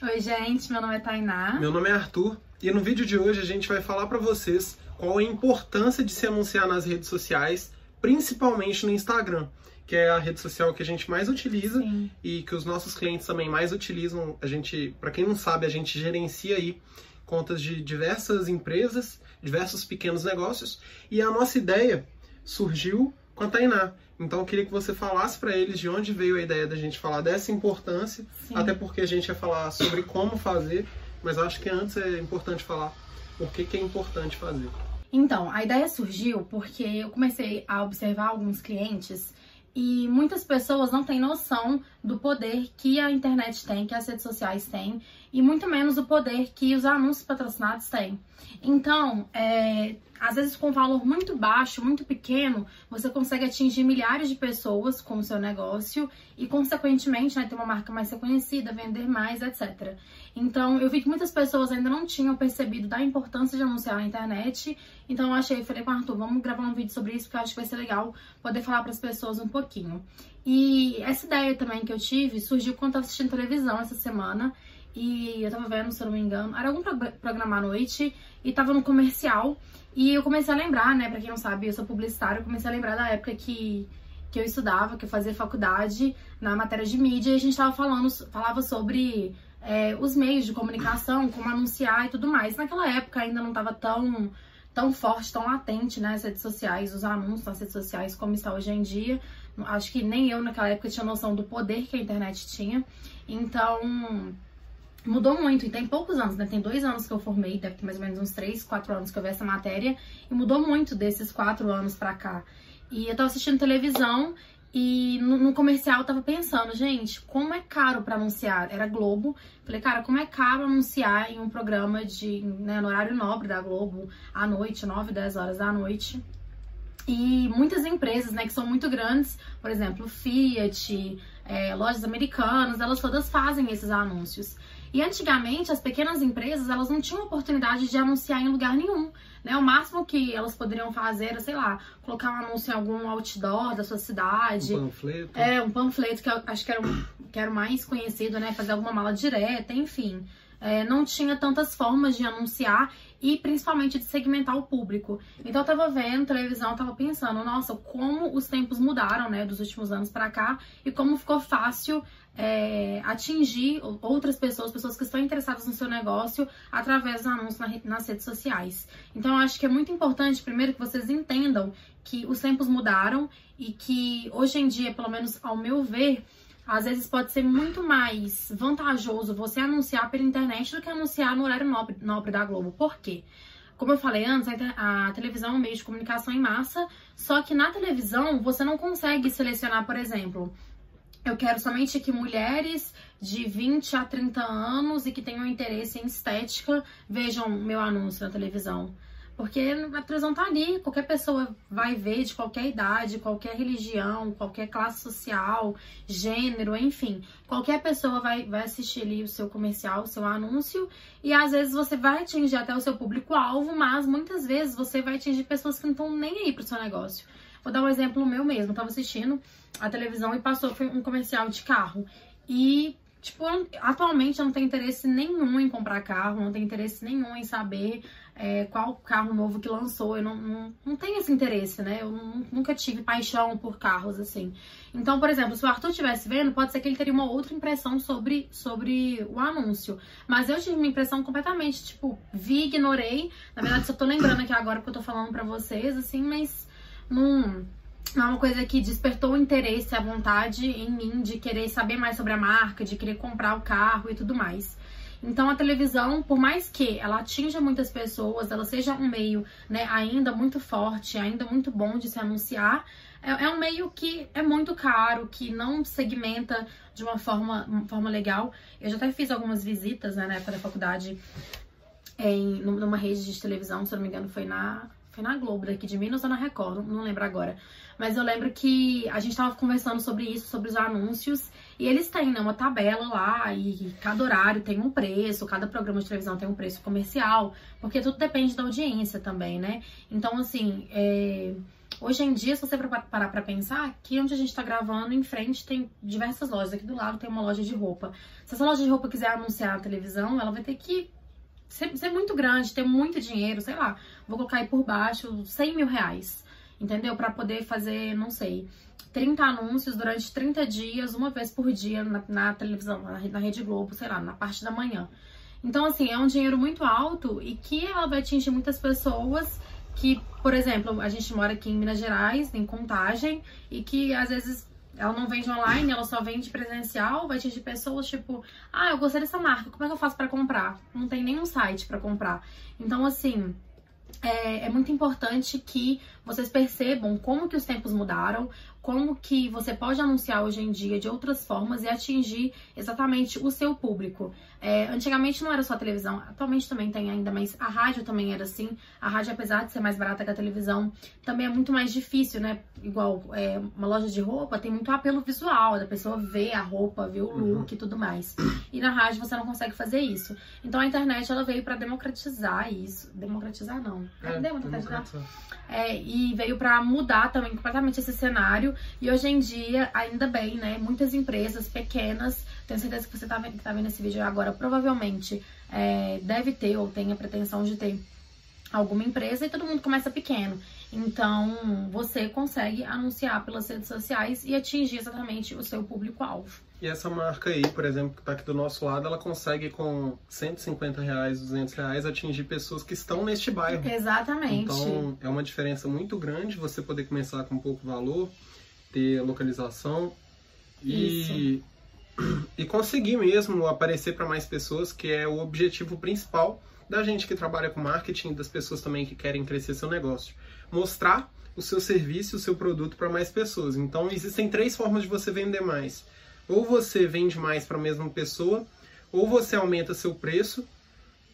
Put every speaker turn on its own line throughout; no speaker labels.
Oi, gente, meu nome é Tainá.
Meu nome é Arthur e no vídeo de hoje a gente vai falar para vocês qual é a importância de se anunciar nas redes sociais, principalmente no Instagram, que é a rede social que a gente mais utiliza
Sim.
e que os nossos clientes também mais utilizam. A gente, para quem não sabe, a gente gerencia aí contas de diversas empresas, diversos pequenos negócios, e a nossa ideia surgiu com a Tainá. Então eu queria que você falasse para eles de onde veio a ideia da gente falar dessa importância,
Sim.
até porque a gente ia falar sobre como fazer, mas acho que antes é importante falar por que, que é importante fazer.
Então, a ideia surgiu porque eu comecei a observar alguns clientes e muitas pessoas não têm noção do poder que a internet tem, que as redes sociais têm, e muito menos o poder que os anúncios patrocinados têm. Então, é, às vezes com um valor muito baixo, muito pequeno, você consegue atingir milhares de pessoas com o seu negócio e, consequentemente, né, ter uma marca mais reconhecida, vender mais, etc. Então, eu vi que muitas pessoas ainda não tinham percebido da importância de anunciar na internet. Então, eu achei, falei com o Arthur, vamos gravar um vídeo sobre isso, porque eu acho que vai ser legal poder falar para as pessoas um pouquinho. E essa ideia também que eu tive surgiu quando eu assistindo televisão essa semana. E eu tava vendo, se eu não me engano, era algum pro- programa à noite e tava no comercial. E eu comecei a lembrar, né, pra quem não sabe, eu sou publicitária, eu comecei a lembrar da época que, que eu estudava, que eu fazia faculdade na matéria de mídia, e a gente tava falando, falava sobre é, os meios de comunicação, como anunciar e tudo mais. Naquela época ainda não tava tão, tão forte, tão latente, né, as redes sociais, os anúncios nas redes sociais, como está hoje em dia. Acho que nem eu naquela época tinha noção do poder que a internet tinha. Então, mudou muito, e tem poucos anos, né? Tem dois anos que eu formei, deve ter mais ou menos uns três, quatro anos que eu vi essa matéria, e mudou muito desses quatro anos pra cá. E eu tava assistindo televisão e no, no comercial eu tava pensando, gente, como é caro pra anunciar? Era Globo. Falei, cara, como é caro anunciar em um programa de, né, no horário nobre da Globo, à noite, 9, 10 horas da noite. E muitas empresas, né, que são muito grandes, por exemplo, Fiat, é, lojas americanas, elas todas fazem esses anúncios. E antigamente as pequenas empresas elas não tinham oportunidade de anunciar em lugar nenhum, né? O máximo que elas poderiam fazer era, sei lá, colocar um anúncio em algum outdoor da sua cidade,
Um panfleto.
é, um panfleto que eu acho que era, o- que era o mais conhecido, né? Fazer alguma mala direta, enfim. É, não tinha tantas formas de anunciar e principalmente de segmentar o público. Então eu tava vendo televisão, tava pensando, nossa, como os tempos mudaram, né, dos últimos anos pra cá e como ficou fácil é, atingir outras pessoas, pessoas que estão interessadas no seu negócio através dos anúncios na nas redes sociais. Então eu acho que é muito importante, primeiro, que vocês entendam que os tempos mudaram e que hoje em dia, pelo menos ao meu ver, às vezes pode ser muito mais vantajoso você anunciar pela internet do que anunciar no horário nobre, nobre da Globo. Por quê? Como eu falei antes, a televisão é um meio de comunicação em massa, só que na televisão você não consegue selecionar, por exemplo, eu quero somente que mulheres de 20 a 30 anos e que tenham interesse em estética vejam meu anúncio na televisão. Porque a televisão tá ali, qualquer pessoa vai ver de qualquer idade, qualquer religião, qualquer classe social, gênero, enfim. Qualquer pessoa vai, vai assistir ali o seu comercial, o seu anúncio, e às vezes você vai atingir até o seu público-alvo, mas muitas vezes você vai atingir pessoas que não estão nem aí pro seu negócio. Vou dar um exemplo meu mesmo. Eu tava assistindo a televisão e passou um comercial de carro. E, tipo, atualmente eu não tenho interesse nenhum em comprar carro, não tenho interesse nenhum em saber é, qual carro novo que lançou. Eu não, não, não tenho esse interesse, né? Eu nu- nunca tive paixão por carros, assim. Então, por exemplo, se o Arthur estivesse vendo, pode ser que ele teria uma outra impressão sobre, sobre o anúncio. Mas eu tive uma impressão completamente, tipo, vi, ignorei. Na verdade, só tô lembrando aqui agora porque eu tô falando pra vocês, assim, mas não é uma coisa que despertou o interesse, a vontade em mim de querer saber mais sobre a marca, de querer comprar o carro e tudo mais. Então a televisão, por mais que ela atinja muitas pessoas, ela seja um meio né, ainda muito forte, ainda muito bom de se anunciar, é, é um meio que é muito caro, que não segmenta de uma forma, uma forma legal. Eu já até fiz algumas visitas né, na época da faculdade em numa rede de televisão, se não me engano, foi na, foi na Globo daqui de Minas ou na Record, não, lembro agora. Mas eu lembro que a gente tava conversando sobre isso, sobre os anúncios, E eles têm né, uma tabela lá e cada horário tem um preço, cada programa de televisão tem um preço comercial, porque tudo depende da audiência também, né? Então, assim, é... Hoje em dia, se você parar pra pensar, aqui onde a gente tá gravando, em frente tem diversas lojas. Aqui do lado tem uma loja de roupa. Se essa loja de roupa quiser anunciar na televisão, ela vai ter que ser, ser muito grande, ter muito dinheiro, sei lá. Vou colocar aí por baixo 100 mil reais, entendeu? Pra poder fazer, não sei, 30 anúncios durante 30 dias, uma vez por dia na, na televisão, na, na Rede Globo, sei lá, na parte da manhã. Então, assim, é um dinheiro muito alto e que ela vai atingir muitas pessoas que, por exemplo, a gente mora aqui em Minas Gerais, em Contagem, e que às vezes ela não vende online, ela só vende presencial, vai atingir pessoas tipo, ah, eu gostei dessa marca, como é que eu faço para comprar? Não tem nenhum site para comprar. Então, assim, é, é, muito importante que vocês percebam como que os tempos mudaram, como que você pode anunciar hoje em dia de outras formas e atingir exatamente o seu público. É, antigamente não era só a televisão, atualmente também tem ainda, mas a rádio também era assim. A rádio, apesar de ser mais barata que a televisão, também é muito mais difícil, né? Igual é, uma loja de roupa tem muito apelo visual, da pessoa ver a roupa, ver o uhum. look e tudo mais. E na rádio você não consegue fazer isso. Então a internet ela veio para democratizar isso. Democratizar não. É, democratizar. É, e veio para mudar também completamente esse cenário e hoje em dia, ainda bem, né? Muitas empresas pequenas, tenho certeza que você tá vendo, que tá vendo esse vídeo agora, provavelmente é, deve ter ou tem a pretensão de ter alguma empresa e todo mundo começa pequeno. Então, você consegue anunciar pelas redes sociais e atingir exatamente o seu público-alvo.
E essa marca aí, por exemplo, que está aqui do nosso lado, ela consegue com 150 reais, 200 reais atingir pessoas que estão neste bairro.
Exatamente.
Então, é uma diferença muito grande você poder começar com pouco valor ter localização e, e conseguir mesmo aparecer para mais pessoas, que é o objetivo principal da gente que trabalha com marketing, das pessoas também que querem crescer seu negócio. Mostrar o seu serviço, o seu produto para mais pessoas. Então existem três formas de você vender mais. Ou você vende mais para a mesma pessoa, ou você aumenta seu preço,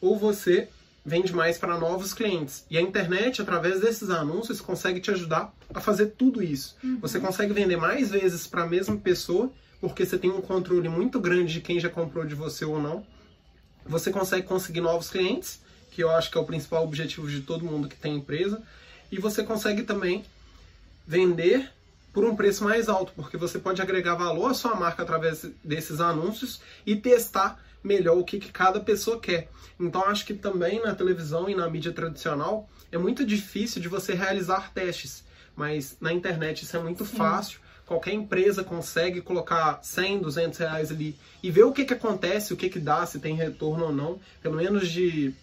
ou você vende mais para novos clientes. E a internet, através desses anúncios, consegue te ajudar a fazer tudo isso. Uhum. Você consegue vender mais vezes para a mesma pessoa, porque você tem um controle muito grande de quem já comprou de você ou não. Você consegue conseguir novos clientes, que eu acho que é o principal objetivo de todo mundo que tem empresa. E você consegue também vender por um preço mais alto, porque você pode agregar valor à sua marca através desses anúncios e testar melhor o que, que cada pessoa quer. Então acho que também na televisão e na mídia tradicional é muito difícil de você realizar testes, mas na internet isso é muito Sim. fácil. Qualquer empresa consegue colocar 100, 200 reais ali e ver o que, que acontece, o que, que dá, se tem retorno ou não, pelo menos de,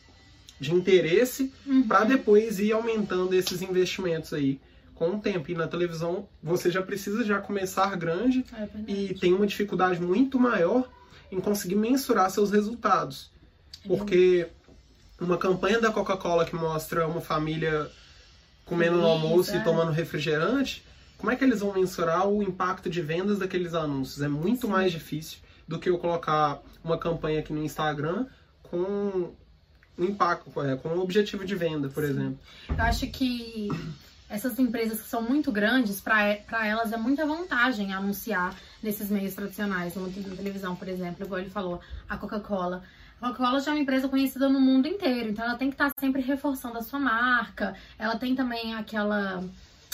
de interesse, uhum. para depois ir aumentando esses investimentos aí com o tempo. E na televisão você já precisa já começar grande é e tem uma dificuldade muito maior em conseguir mensurar seus resultados. Porque uma campanha da Coca-Cola que mostra uma família comendo no almoço e é. tomando refrigerante, como é que eles vão mensurar o impacto de vendas daqueles anúncios? É muito Sim. mais difícil do que eu colocar uma campanha aqui no Instagram com um impacto, é, com um objetivo de venda, por Sim. exemplo.
Eu acho que essas empresas que são muito grandes, para elas é muita vantagem anunciar nesses meios tradicionais, na televisão, por exemplo, igual ele falou, a Coca-Cola. A Coca-Cola já é uma empresa conhecida no mundo inteiro, então ela tem que estar sempre reforçando a sua marca, ela tem também aquela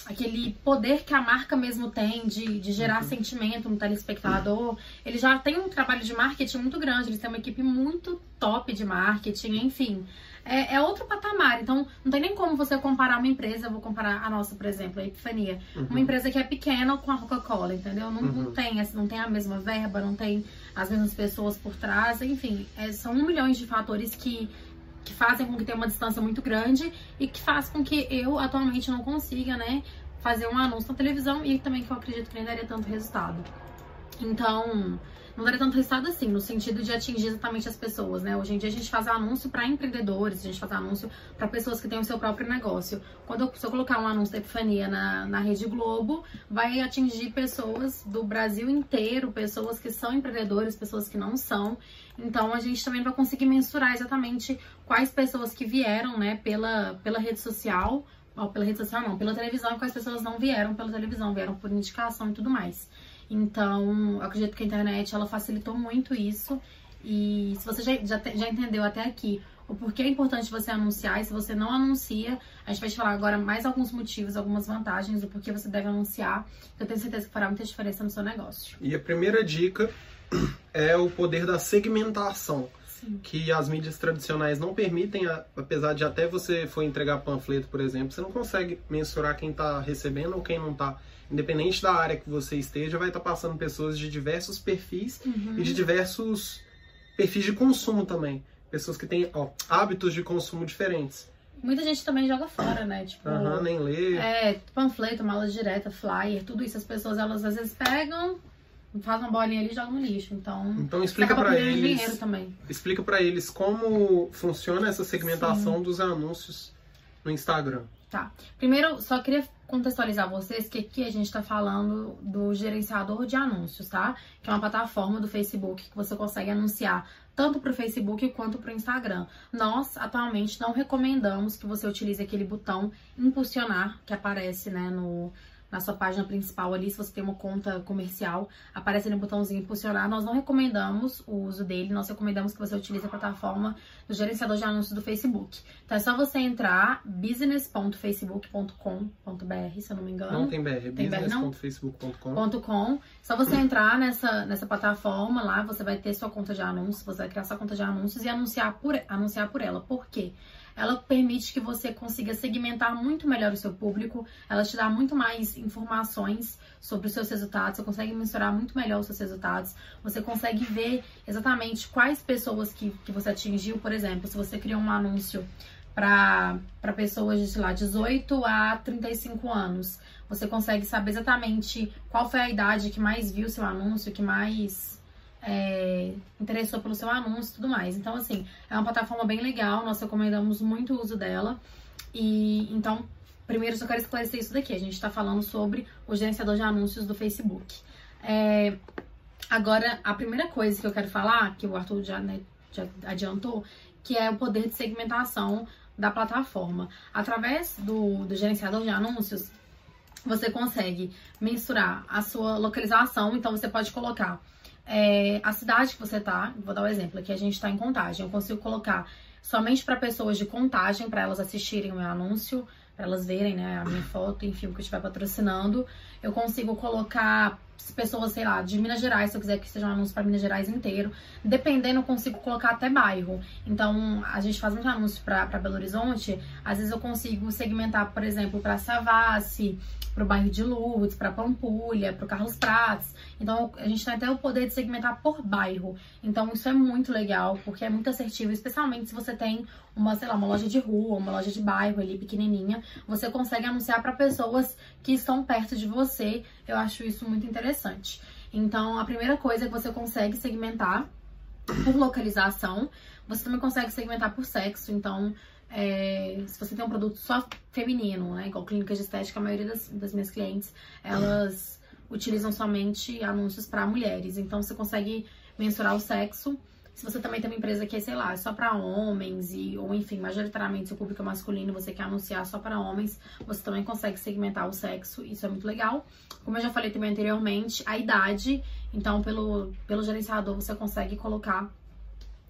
aquele poder que a marca mesmo tem de, de gerar uhum. sentimento no telespectador. Ele já tem um trabalho de marketing muito grande, eles têm uma equipe muito top de marketing, enfim é, é, outro patamar. Então, não tem nem como você comparar uma empresa, eu vou comparar a nossa, por exemplo, a Epifania. Uhum. Uma empresa que é pequena com a Coca-Cola, entendeu? Não, uhum. não, tem, assim, não tem a mesma verba, não tem as mesmas pessoas por trás, enfim. É, são um milhão de fatores que, que fazem com que tenha uma distância muito grande e que faz com que eu atualmente não consiga, né, fazer um anúncio na televisão e também que eu acredito que nem daria tanto resultado. Então, não daria tanto resultado assim, no sentido de atingir exatamente as pessoas, né? Hoje em dia a gente faz anúncio para empreendedores, a gente faz anúncio para pessoas que têm o seu próprio negócio. Quando eu, se eu colocar um anúncio da Epifania na, na Rede Globo, vai atingir pessoas do Brasil inteiro, pessoas que são empreendedores, pessoas que não são. Então a gente também vai conseguir mensurar exatamente quais pessoas que vieram, né, pela, pela rede social, ou pela rede social não, pela televisão, e quais pessoas não vieram pela televisão, vieram por indicação e tudo mais. Então, eu acredito que a internet ela facilitou muito isso. E se você já, já, já entendeu até aqui o porquê é importante você anunciar, e se você não anuncia, a gente vai te falar agora mais alguns motivos, algumas vantagens do porquê você deve anunciar. Eu tenho certeza que fará muita diferença no seu negócio.
E a primeira dica é o poder da segmentação.
Sim.
que as mídias tradicionais não permitem, apesar de até você for entregar panfleto, por exemplo, você não consegue mensurar quem está recebendo ou quem não está. Independente da área que você esteja, vai estar tá passando pessoas de diversos perfis
Uhum.
e de diversos perfis de consumo também. Pessoas que têm ó, hábitos de consumo diferentes.
Muita gente também joga fora, né? Tipo,
Aham, nem lê.
é, panfleto, mala direta, flyer, tudo isso as pessoas elas às vezes pegam, fazem uma bolinha ali e jogam no lixo. Então,
Então explica para eles,
também.
explica para eles como funciona essa segmentação dos anúncios no Instagram.
Tá. Primeiro, só queria contextualizar vocês que aqui a gente tá falando do gerenciador de anúncios, tá? Que é uma plataforma do Facebook que você consegue anunciar tanto para o Facebook quanto para o Instagram. Nós, atualmente, não recomendamos que você utilize aquele botão impulsionar que aparece, né, no, na sua página principal ali, se você tem uma conta comercial, aparece no botãozinho impulsionar. Nós não recomendamos o uso dele, nós recomendamos que você utilize a plataforma do gerenciador de anúncios do Facebook. Então é só você entrar business.facebook.com.br, se eu não me engano.
Não tem BR,
Tem
business.facebook.com.
.com. Só você entrar nessa, nessa plataforma lá, você vai ter sua conta de anúncios, você vai criar sua conta de anúncios e anunciar por, anunciar por ela. Por quê? Ela permite que você consiga segmentar muito melhor o seu público, ela te dá muito mais informações sobre os seus resultados, você consegue mensurar muito melhor os seus resultados, você consegue ver exatamente quais pessoas que, que você atingiu, por exemplo, se você criou um anúncio para pessoas de, sei lá, 18 a 35 anos. Você consegue saber exatamente qual foi a idade que mais viu seu anúncio, que mais é, interessou pelo seu anúncio e tudo mais. Então, assim, é uma plataforma bem legal, nós recomendamos muito o uso dela. E então, primeiro só quero esclarecer isso daqui. A gente está falando sobre o gerenciador de anúncios do Facebook. É, agora, a primeira coisa que eu quero falar, que o Arthur já, né, já adiantou, que é o poder de segmentação da plataforma. Através do, do gerenciador de anúncios, você consegue mensurar a sua localização, então você pode colocar é, a cidade que você tá. Vou dar um exemplo aqui, a gente tá em contagem. Eu consigo colocar somente para pessoas de contagem, para elas assistirem o meu anúncio, para elas verem né, a minha foto, enfim, o que eu estiver patrocinando. Eu consigo colocar pessoas, sei lá, de Minas Gerais, se eu quiser que seja um anúncio para Minas Gerais inteiro. Dependendo, eu consigo colocar até bairro. Então, a gente faz muito anúncio para Belo Horizonte, às vezes eu consigo segmentar, por exemplo, para Savassi, para o bairro de Lourdes, para Pampulha, para o Carlos Prates. Então, a gente tem até o poder de segmentar por bairro. Então, isso é muito legal, porque é muito assertivo, especialmente se você tem uma, sei lá, uma loja de rua, uma loja de bairro ali pequenininha, você consegue anunciar para pessoas que estão perto de você. Eu acho isso muito interessante. Então, a primeira coisa é que você consegue segmentar por localização. Você também consegue segmentar por sexo. Então, é, se você tem um produto só feminino, né, igual clínicas de estética, a maioria das, das minhas clientes, elas utilizam somente anúncios para mulheres. Então, você consegue mensurar o sexo. Se você também tem uma empresa que é, sei lá, só para homens, e, ou enfim, majoritariamente seu público é masculino, você quer anunciar só para homens, você também consegue segmentar o sexo, isso é muito legal. Como eu já falei também anteriormente, a idade, então pelo, pelo gerenciador você consegue colocar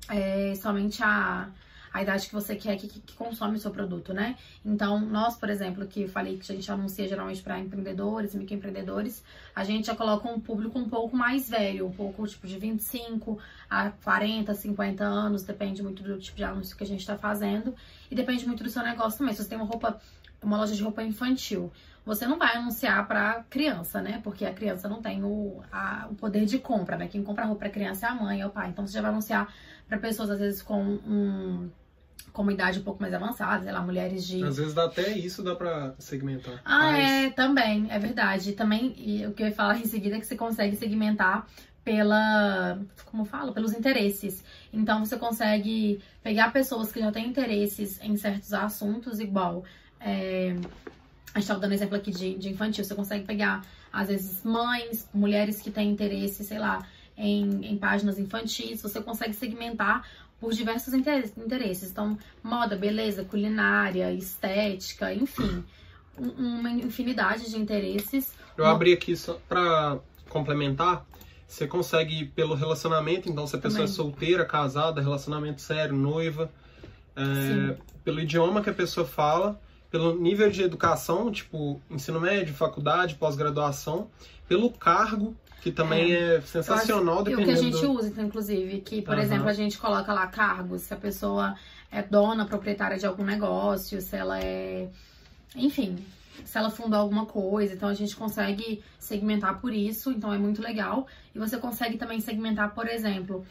é, somente a, a idade que você quer que, que, consome o seu produto, né? Então, nós, por exemplo, que falei que a gente anuncia geralmente para empreendedores, microempreendedores, a gente já coloca um público um pouco mais velho, um pouco tipo de 25 a 40, 50 anos, depende muito do tipo de anúncio que a gente está fazendo e depende muito do seu negócio também. Se você tem uma roupa, uma loja de roupa infantil, você não vai anunciar para criança, né? Porque a criança não tem o, a, o poder de compra, né? Quem compra roupa para criança é a mãe, é o pai. Então você já vai anunciar para pessoas às vezes com um com uma idade um pouco mais avançada, sei lá, mulheres de.
Às vezes dá até isso, dá pra segmentar.
Ah, Mas... é, também, é verdade. Também, e o que eu ia falar em seguida é que você consegue segmentar pela. Como eu falo? Pelos interesses. Então você consegue pegar pessoas que já têm interesses em certos assuntos, igual. É, a gente tá dando exemplo aqui de, de infantil. Você consegue pegar, às vezes, mães, mulheres que têm interesse, sei lá, em, em páginas infantis. Você consegue segmentar por diversos interesses. Então, moda, beleza, culinária, estética, enfim, uma infinidade de interesses.
Eu abri aqui só pra complementar, você consegue pelo relacionamento, então se a pessoa
Também.
é solteira, casada, relacionamento sério, noiva, é, pelo idioma que a pessoa fala, pelo nível de educação, tipo ensino médio, faculdade, pós-graduação, pelo cargo, que também é, sensacional
E o que a gente usa, então, inclusive, que, por
Aham.
exemplo, a gente coloca lá cargos, se a pessoa é dona, proprietária de algum negócio, se ela é. Enfim, se ela fundou alguma coisa, então a gente consegue segmentar por isso, então é muito legal. E você consegue também segmentar, por exemplo,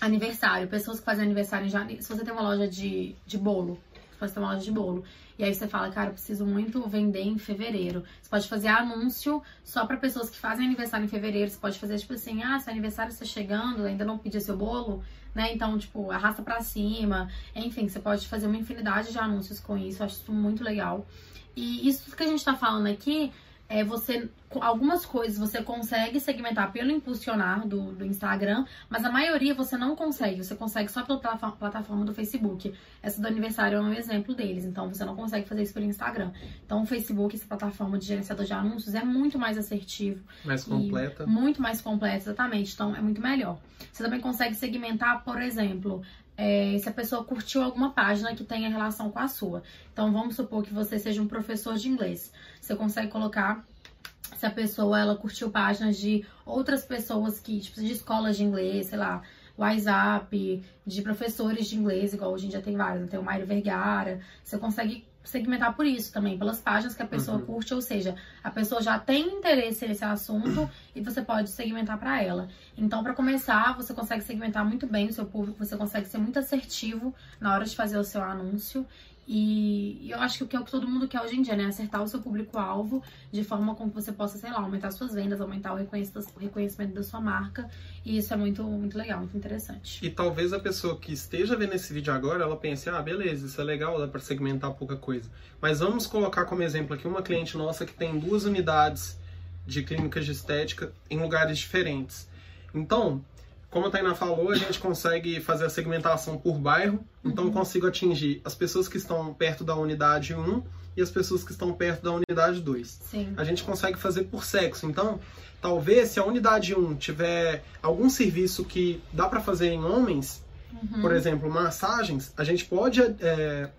aniversário, pessoas que fazem aniversário em janeiro. Se você tem uma loja de, de bolo, ter uma loja de bolo. E aí você fala, cara, eu preciso muito vender em fevereiro. Você pode fazer anúncio só para pessoas que fazem aniversário em fevereiro. Você pode fazer tipo assim, ah, seu aniversário está chegando, ainda não pediu seu bolo, né? Então, tipo, arrasta pra cima. Enfim, você pode fazer uma infinidade de anúncios com isso. Eu acho isso muito legal. E isso que a gente tá falando aqui é você. Algumas coisas você consegue segmentar pelo impulsionar do, do Instagram, mas a maioria você não consegue. Você consegue só pela plataforma- do Facebook. Essa do aniversário é um exemplo deles. Então você não consegue fazer isso pelo Instagram. Então o Facebook, essa plataforma de gerenciador de anúncios, é muito mais assertivo.
mais completa.
Muito mais completo, exatamente. Então é muito melhor. Você também consegue segmentar, por exemplo, é, se a pessoa curtiu alguma página que tenha relação com a sua. Então vamos supor que você seja um professor de inglês. Você consegue colocar se a pessoa ela curtiu páginas de outras pessoas que, tipo, de escolas de inglês, sei lá, WhatsApp, de professores de inglês, igual hoje em dia tem vários, né? tem o Mário Vergara. Você consegue segmentar por isso também, pelas páginas que a pessoa
Uhum.
curte, ou seja, a pessoa já tem interesse nesse assunto e você pode segmentar para ela. Então, para começar, você consegue segmentar muito bem o seu público, você consegue ser muito assertivo na hora de fazer o seu anúncio. E eu acho que é o que todo mundo quer hoje em dia, né? Acertar o seu público-alvo de forma com que você possa, sei lá, aumentar suas vendas, aumentar o reconhecimento, o reconhecimento da sua marca. E isso é muito, muito legal, muito interessante.
E talvez a pessoa que esteja vendo esse vídeo agora, ela pense, ah, beleza, isso é legal, dá para segmentar pouca coisa. Mas vamos colocar como exemplo aqui uma cliente nossa que tem duas unidades de clínicas de estética em lugares diferentes. Então, como a Tainá falou, a gente consegue fazer a segmentação por bairro. Então, eu consigo atingir as pessoas que estão perto da unidade 1 e as pessoas que estão perto da unidade 2
Sim.
a gente consegue fazer por sexo. Então, talvez se a unidade 1 tiver algum serviço que dá para fazer em homens,
Uhum.
por exemplo, massagens, a gente pode é,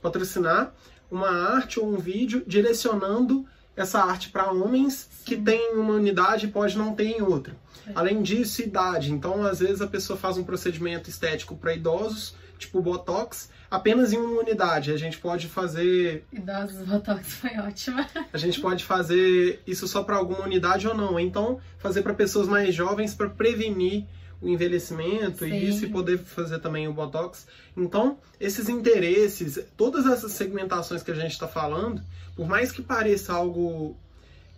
patrocinar uma arte ou um vídeo direcionando essa arte para homens que tem uma unidade e pode não ter em outra.
É.
Além disso, idade. Então, às vezes a pessoa faz um procedimento estético para idosos, tipo botox, apenas em uma unidade. A gente pode fazer
Idosos Botox foi ótima.
a gente pode fazer isso só para alguma unidade ou não. Então, fazer para pessoas mais jovens para prevenir o envelhecimento
Sim.
e isso e poder fazer também o botox. Então, esses interesses, todas essas segmentações que a gente está falando, por mais que pareça algo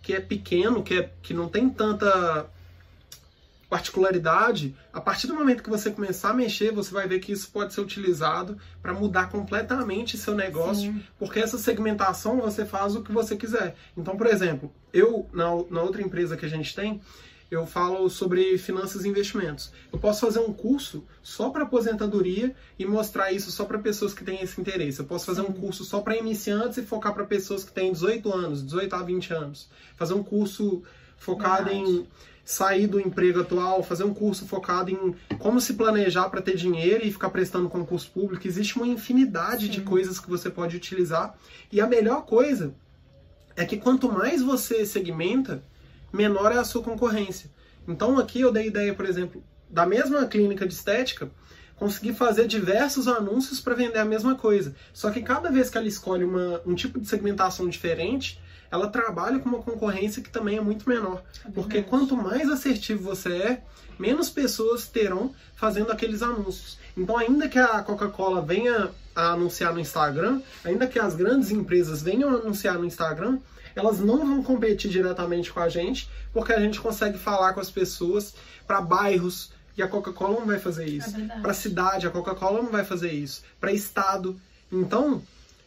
que é pequeno, que, é, que não tem tanta particularidade, a partir do momento que você começar a mexer, você vai ver que isso pode ser utilizado para mudar completamente seu negócio,
Sim.
porque essa segmentação você faz o que você quiser. Então, por exemplo, eu, na, na outra empresa que a gente tem, eu falo sobre finanças e investimentos. Eu posso fazer um curso só para aposentadoria e mostrar isso só para pessoas que têm esse interesse. Eu posso fazer um curso só para iniciantes e focar para pessoas que têm 18 anos, 18 a 20 anos. Fazer um curso focado
Verdade.
em sair do emprego atual, fazer um curso focado em como se planejar para ter dinheiro e ficar prestando concurso público. Existe uma infinidade de
Sim.
coisas que você pode utilizar. E a melhor coisa é que quanto mais você segmenta, menor é a sua concorrência. Então aqui eu dei ideia, por exemplo, da mesma clínica de estética, conseguir fazer diversos anúncios para vender a mesma coisa. Só que cada vez que ela escolhe uma, um tipo de segmentação diferente, ela trabalha com uma concorrência que também é muito menor. Porque
verdade.
quanto mais assertivo você é, menos pessoas terão fazendo aqueles anúncios. Então, ainda que a Coca-Cola venha a anunciar no Instagram, ainda que as grandes empresas venham a anunciar no Instagram, elas não vão competir diretamente com a gente, porque a gente consegue falar com as pessoas para bairros, e a Coca-Cola não vai fazer isso.
É
para cidade, a Coca-Cola não vai fazer isso. Para estado. Então,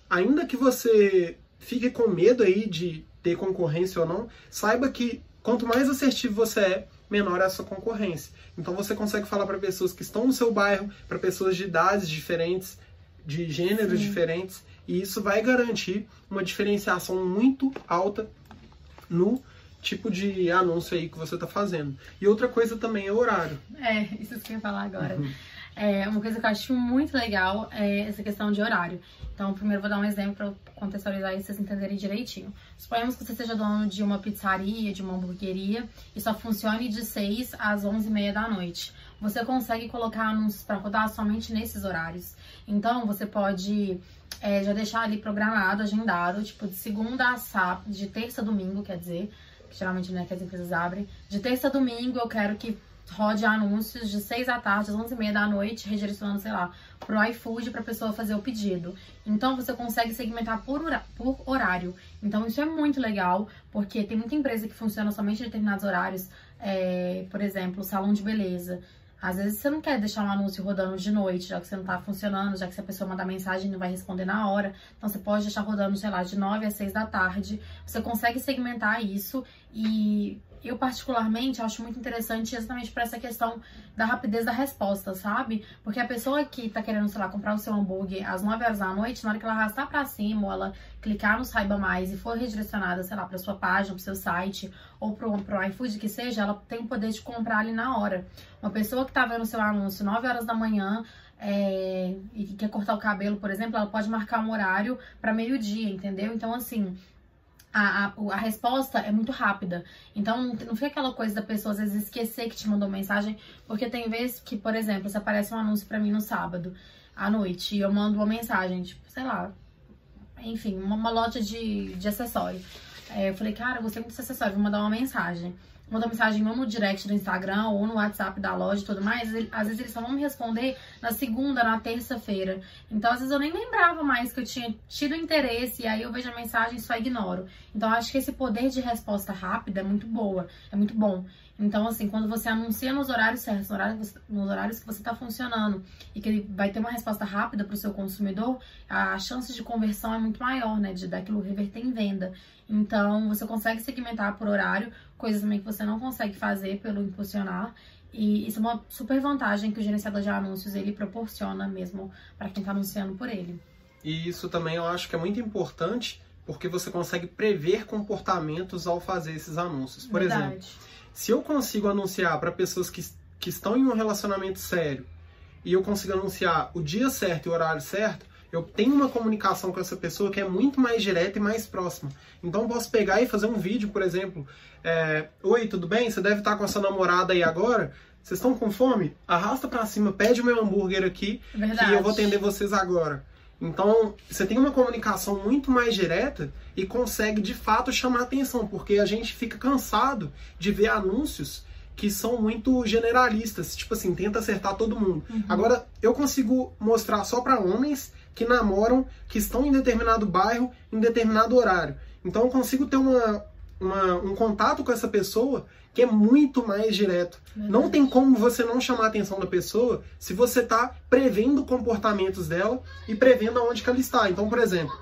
ainda que você fique com medo aí de ter concorrência ou não, saiba que quanto mais assertivo você é, menor é a sua concorrência. Então você consegue falar para pessoas que estão no seu bairro, para pessoas de idades diferentes, de gêneros
Sim.
diferentes, e isso vai garantir uma diferenciação muito alta no tipo de anúncio aí que você está fazendo. E outra coisa também é o horário.
É, isso que eu ia falar agora. Uhum. É, uma coisa que eu acho muito legal é essa questão de horário. Então, primeiro vou dar um exemplo para contextualizar e vocês entenderem direitinho. Suponhamos que você seja dono de uma pizzaria, de uma hamburgueria e só funcione de 6 às 11 e meia da noite. Você consegue colocar anúncios para rodar somente nesses horários. Então, você pode é, já deixar ali programado, agendado, tipo, de segunda a sábado, de terça a domingo, quer dizer, que geralmente né, que as empresas abrem. De terça a domingo eu quero que rode anúncios de 6 da tarde às 11 e meia da noite, redirecionando, sei lá, pro iFood pra pessoa fazer o pedido. Então você consegue segmentar por, por horário. Então isso é muito legal, porque tem muita empresa que funciona somente em determinados horários. É, por exemplo, salão de beleza. Às vezes você não quer deixar um anúncio rodando de noite, já que você não tá funcionando, já que se a pessoa mandar mensagem não vai responder na hora. Então você pode deixar rodando, sei lá, de 9 às 6 da tarde. Você consegue segmentar isso e eu particularmente acho muito interessante exatamente para essa questão da rapidez da resposta, sabe? Porque a pessoa que tá querendo, sei lá, comprar o seu hambúrguer às 9 horas da noite, na hora que ela arrastar para cima ou ela clicar no Saiba Mais e for redirecionada, sei lá, para sua página, pro seu site ou pro, pro iFood que seja, ela tem o poder de comprar ali na hora. Uma pessoa que tá vendo seu anúncio 9 horas da manhã, é, e quer cortar o cabelo, por exemplo, ela pode marcar um horário para meio-dia, entendeu? Então, assim, a, a, a, resposta é muito rápida. Então, não, fica aquela coisa da pessoa às vezes esquecer que te mandou mensagem, porque tem vezes que, por exemplo, se aparece um anúncio para mim no sábado à noite e eu mando uma mensagem, tipo, sei lá, enfim, uma, uma loja de, de acessório. É, eu falei, cara, eu gostei muito desse acessório, vou mandar uma mensagem manda mensagem ou no direct do Instagram ou no WhatsApp da loja e tudo mais, às vezes eles só vão me responder na segunda, na terça-feira. Então, às vezes eu nem lembrava mais que eu tinha tido interesse e aí eu vejo a mensagem e só ignoro. Então, acho que esse poder de resposta rápida é muito boa, é muito bom. Então, assim, quando você anuncia nos horários certos, nos horários, nos horários que você está funcionando e que ele vai ter uma resposta rápida para o seu consumidor, a chance de conversão é muito maior, né? De daquilo reverter em venda. Então, você consegue segmentar por horário, coisas também que você não consegue fazer pelo impulsionar. E isso é uma super vantagem que o gerenciador de anúncios ele proporciona mesmo para quem está anunciando por ele.
E isso também eu acho que é muito importante porque você consegue prever comportamentos ao fazer esses anúncios. Por Verdade. exemplo, se eu consigo anunciar para pessoas que, que estão em um relacionamento sério e eu consigo anunciar o dia certo e o horário certo, eu tenho uma comunicação com essa pessoa que é muito mais direta e mais próxima. Então eu posso pegar e fazer um vídeo, por exemplo. É, Oi, tudo bem? Você deve estar com a sua namorada aí agora. Vocês estão com fome? Arrasta para cima, pede o meu hambúrguer aqui Verdade. que eu vou atender vocês agora. Então, você tem uma comunicação muito mais direta e consegue de fato chamar atenção, porque a gente fica cansado de ver anúncios que são muito generalistas, tipo assim, tenta acertar todo mundo. Uhum. Agora, eu consigo mostrar só para homens que namoram, que estão em determinado bairro, em determinado horário. Então, eu consigo ter uma, uma um contato com essa pessoa que é muito mais direto. Verdade. Não tem como você não chamar a atenção da pessoa se você está prevendo comportamentos dela e prevendo aonde que ela está. Então, por exemplo,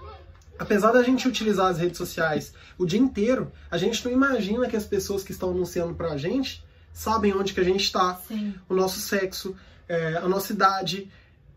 apesar da gente utilizar as redes sociais o dia inteiro, a gente não imagina que as pessoas que estão anunciando para a gente sabem onde que a gente está, o nosso sexo, é, a nossa idade,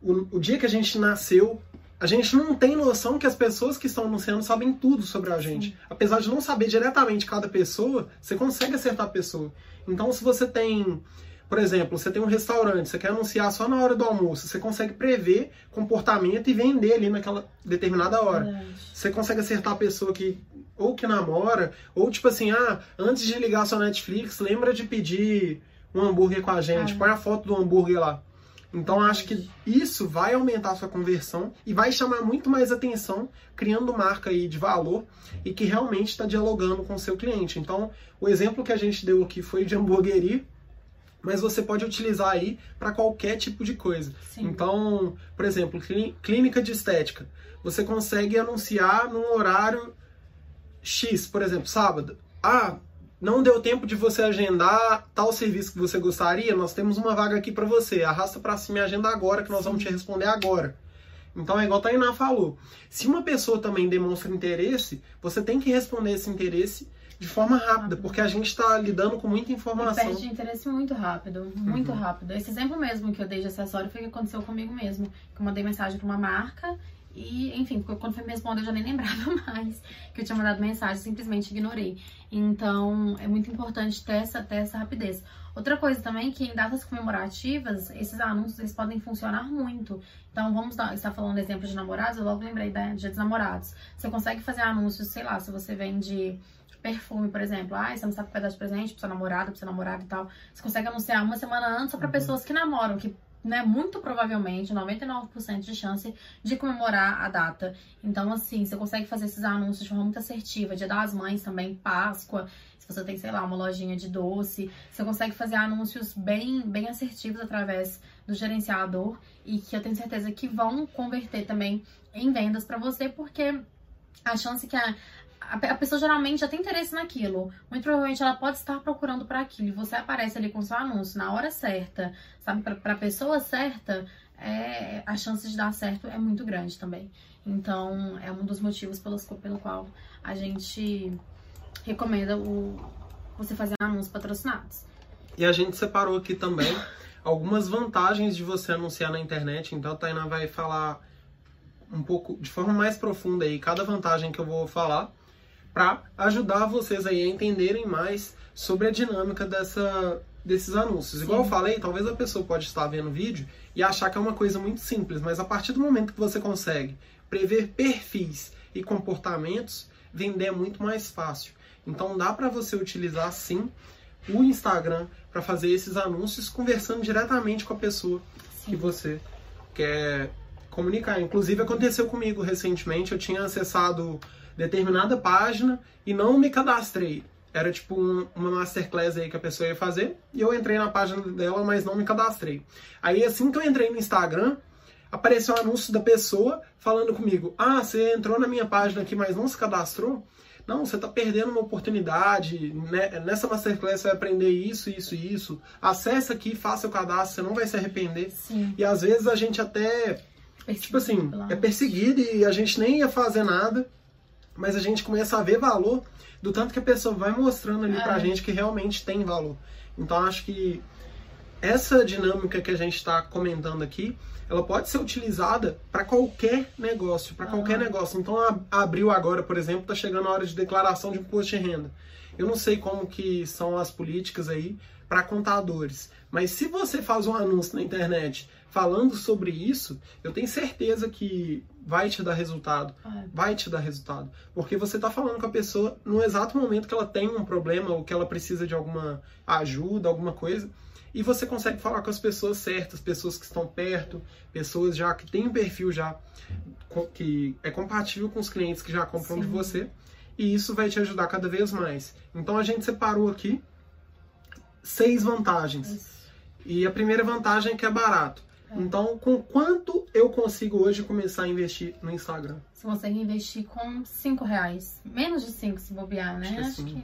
o, o dia que a gente nasceu, a gente não tem noção que as pessoas que estão anunciando sabem tudo sobre a gente. Sim. Apesar de não saber diretamente cada pessoa, você consegue acertar a pessoa. Então, se você tem, por exemplo, você tem um restaurante, você quer anunciar só na hora do almoço, você consegue prever comportamento e vender ali naquela determinada hora. Verdade. Você consegue acertar a pessoa que ou que namora, ou tipo assim, ah, antes de ligar a sua Netflix, lembra de pedir um hambúrguer com a gente, ah. põe a foto do hambúrguer lá. Então acho que isso vai aumentar a sua conversão e vai chamar muito mais atenção, criando marca aí de valor e que realmente está dialogando com o seu cliente. Então o exemplo que a gente deu aqui foi de hamburgueria, mas você pode utilizar aí para qualquer tipo de coisa. Sim. Então, por exemplo, clínica de estética. Você consegue anunciar num horário X, por exemplo, sábado. Ah, não deu tempo de você agendar tal serviço que você gostaria, nós temos uma vaga aqui para você. Arrasta para cima e agenda agora, que nós Sim. vamos te responder agora. Então é igual a Tainá falou. Se uma pessoa também demonstra interesse, você tem que responder esse interesse de forma rápida, porque a gente está lidando com muita informação.
E perde interesse muito rápido, muito uhum. rápido. Esse exemplo mesmo que eu dei de acessório foi o que aconteceu comigo mesmo. Que eu mandei mensagem para uma marca E, enfim, quando foi me responder eu já nem lembrava mais que eu tinha mandado mensagem, simplesmente ignorei. Então, é muito importante ter essa, ter essa rapidez. Outra coisa também que em datas comemorativas, esses anúncios eles podem funcionar muito. Então, vamos dar, está falando exemplo de namorados, eu logo lembrei da Dia dos Namorados. Você consegue fazer anúncios, sei lá, se você vende perfume, por exemplo. Ah, você não sabe o que vai dar de presente pro seu namorado, pro seu namorado e tal. Você consegue anunciar uma semana antes só pra uhum. pessoas que namoram, que né, muito provavelmente, 99% de chance de comemorar a data. Então, assim, você consegue fazer esses anúncios de forma muito assertiva. Dia das Mães também, Páscoa. Se você tem, sei lá, uma lojinha de doce, você consegue fazer anúncios bem, bem assertivos através do gerenciador e que eu tenho certeza que vão converter também em vendas para você, porque a chance que a, a pessoa geralmente já tem interesse naquilo. Muito provavelmente ela pode estar procurando para aquilo. E você aparece ali com seu anúncio na hora certa, sabe? Para a pessoa certa, é, a chance de dar certo é muito grande também. Então, é um dos motivos pelos, pelo qual a gente recomenda o, você fazer anúncios patrocinados.
E a gente separou aqui também algumas vantagens de você anunciar na internet. Então, a Tainá vai falar um pouco de forma mais profunda aí cada vantagem que eu vou falar para ajudar vocês aí a entenderem mais sobre a dinâmica dessa, desses anúncios. Sim. Igual eu falei, talvez a pessoa pode estar vendo o vídeo e achar que é uma coisa muito simples, mas a partir do momento que você consegue prever perfis e comportamentos, vender é muito mais fácil. Então dá para você utilizar sim o Instagram para fazer esses anúncios conversando diretamente com a pessoa sim. que você quer comunicar. Inclusive aconteceu comigo recentemente, eu tinha acessado determinada página e não me cadastrei. Era tipo um, uma masterclass aí que a pessoa ia fazer e eu entrei na página dela, mas não me cadastrei. Aí assim que eu entrei no Instagram, apareceu um anúncio da pessoa falando comigo: Ah, você entrou na minha página aqui, mas não se cadastrou? Não, você está perdendo uma oportunidade. Né? Nessa masterclass você vai aprender isso, isso e isso. Acesse aqui, faça o cadastro, você não vai se arrepender.
Sim.
E às vezes a gente até, tipo assim, é perseguido e a gente nem ia fazer nada mas a gente começa a ver valor do tanto que a pessoa vai mostrando ali é. pra gente que realmente tem valor. Então acho que essa dinâmica que a gente está comentando aqui, ela pode ser utilizada para qualquer negócio, para qualquer negócio. Então abriu agora, por exemplo, está chegando a hora de declaração de imposto de renda. Eu não sei como que são as políticas aí para contadores, mas se você faz um anúncio na internet falando sobre isso, eu tenho certeza que vai te dar resultado. É. Vai te dar resultado. Porque você está falando com a pessoa no exato momento que ela tem um problema ou que ela precisa de alguma ajuda, alguma coisa. E você consegue falar com as pessoas certas, pessoas que estão perto, pessoas já que têm um perfil já que é compatível com os clientes que já compram Sim. de você. E isso vai te ajudar cada vez mais. Então a gente separou aqui seis vantagens. Isso. E a primeira vantagem é que é barato. É. Então, com quanto eu consigo hoje começar a investir no Instagram?
Você consegue investir com 5 reais. Menos de 5 se bobear, né? Acho, Acho que.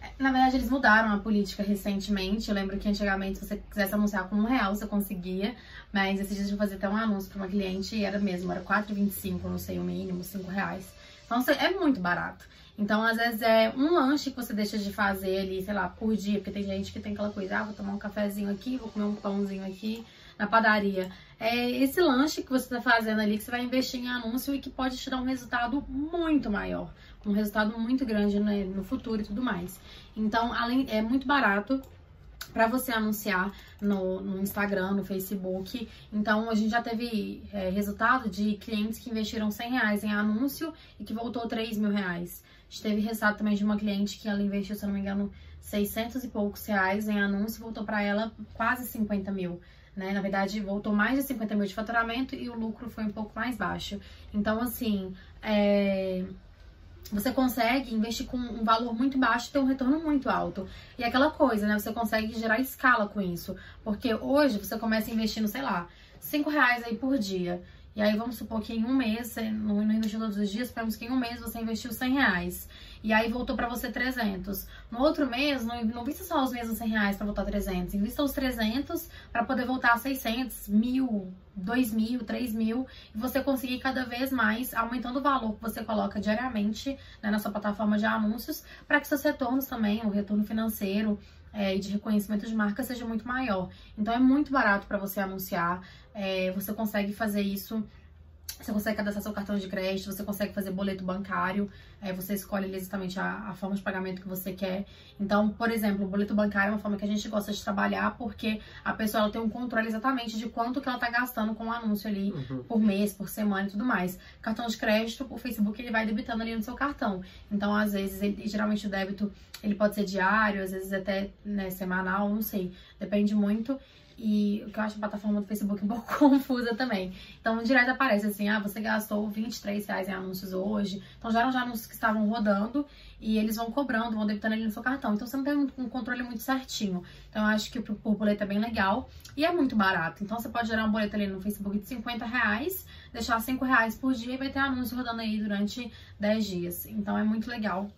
É, na verdade, eles mudaram a política recentemente. Eu lembro que antigamente, se você quisesse anunciar com um real, você conseguia. Mas esses dias eu fazer até um anúncio para uma cliente e era mesmo, era 4,25, não sei, o mínimo, 5 reais. Então, é muito barato. Então, às vezes, é um lanche que você deixa de fazer ali, sei lá, por dia. Porque tem gente que tem aquela coisa, ah, vou tomar um cafezinho aqui, vou comer um pãozinho aqui na padaria. É esse lanche que você está fazendo ali, que você vai investir em anúncio e que pode te dar um resultado muito maior. Um resultado muito grande né, no futuro e tudo mais. Então, além é muito barato para você anunciar no, no, Instagram, no Facebook. Então, a gente já teve é, resultado de clientes que investiram 100 reais em anúncio e que voltou 3 mil reais. Teve resultado também de uma cliente que ela investiu, se eu não me engano, 600 e poucos reais em anúncio voltou para ela quase 50 mil. Né? Na verdade, voltou mais de 50 mil de faturamento e o lucro foi um pouco mais baixo. Então, assim, é... você consegue investir com um valor muito baixo e ter um retorno muito alto. E é aquela coisa, né? Você consegue gerar escala com isso. Porque hoje você começa investindo, sei lá, 5 reais aí por dia. E aí vamos supor que em um mês, você não investiu todos os dias, esperamos que em um mês você investiu 100 reais. E aí voltou para você 300. No outro mês, não, não vista só os mesmos 100 reais para voltar 300. Invista os 300 para poder voltar a 600, mil, 2 mil, 3 mil. E você conseguir cada vez mais aumentando o valor que você coloca diariamente né, na sua plataforma de anúncios para que seus retornos também, o retorno financeiro, é, e de reconhecimento de marca seja muito maior. Então é muito barato para você anunciar, é, você consegue fazer isso Você consegue cadastrar seu cartão de crédito, você consegue fazer boleto bancário, aí você escolhe exatamente a, a, forma de pagamento que você quer. Então, por exemplo, o boleto bancário é uma forma que a gente gosta de trabalhar porque a pessoa ela tem um controle exatamente de quanto que ela tá gastando com o anúncio ali uhum. por mês, por semana e tudo mais. Cartão de crédito, o Facebook ele vai debitando ali no seu cartão. Então, às vezes, ele, geralmente o débito ele pode ser diário, às vezes até né, semanal, não sei, depende muito. E o que eu acho a plataforma do Facebook um pouco confusa também. Então, direto aparece assim, ah, você gastou 23 reais em anúncios hoje. Então, já eram já anúncios que estavam rodando e eles vão cobrando, vão debitando ali no seu cartão. Então, você não tem um controle muito certinho. Então, eu acho que o boleto é bem legal e é muito barato. Então, você pode gerar um boleto ali no Facebook de 50 reais, deixar 5 reais por dia e vai ter anúncio rodando aí durante 10 dias. Então, é muito legal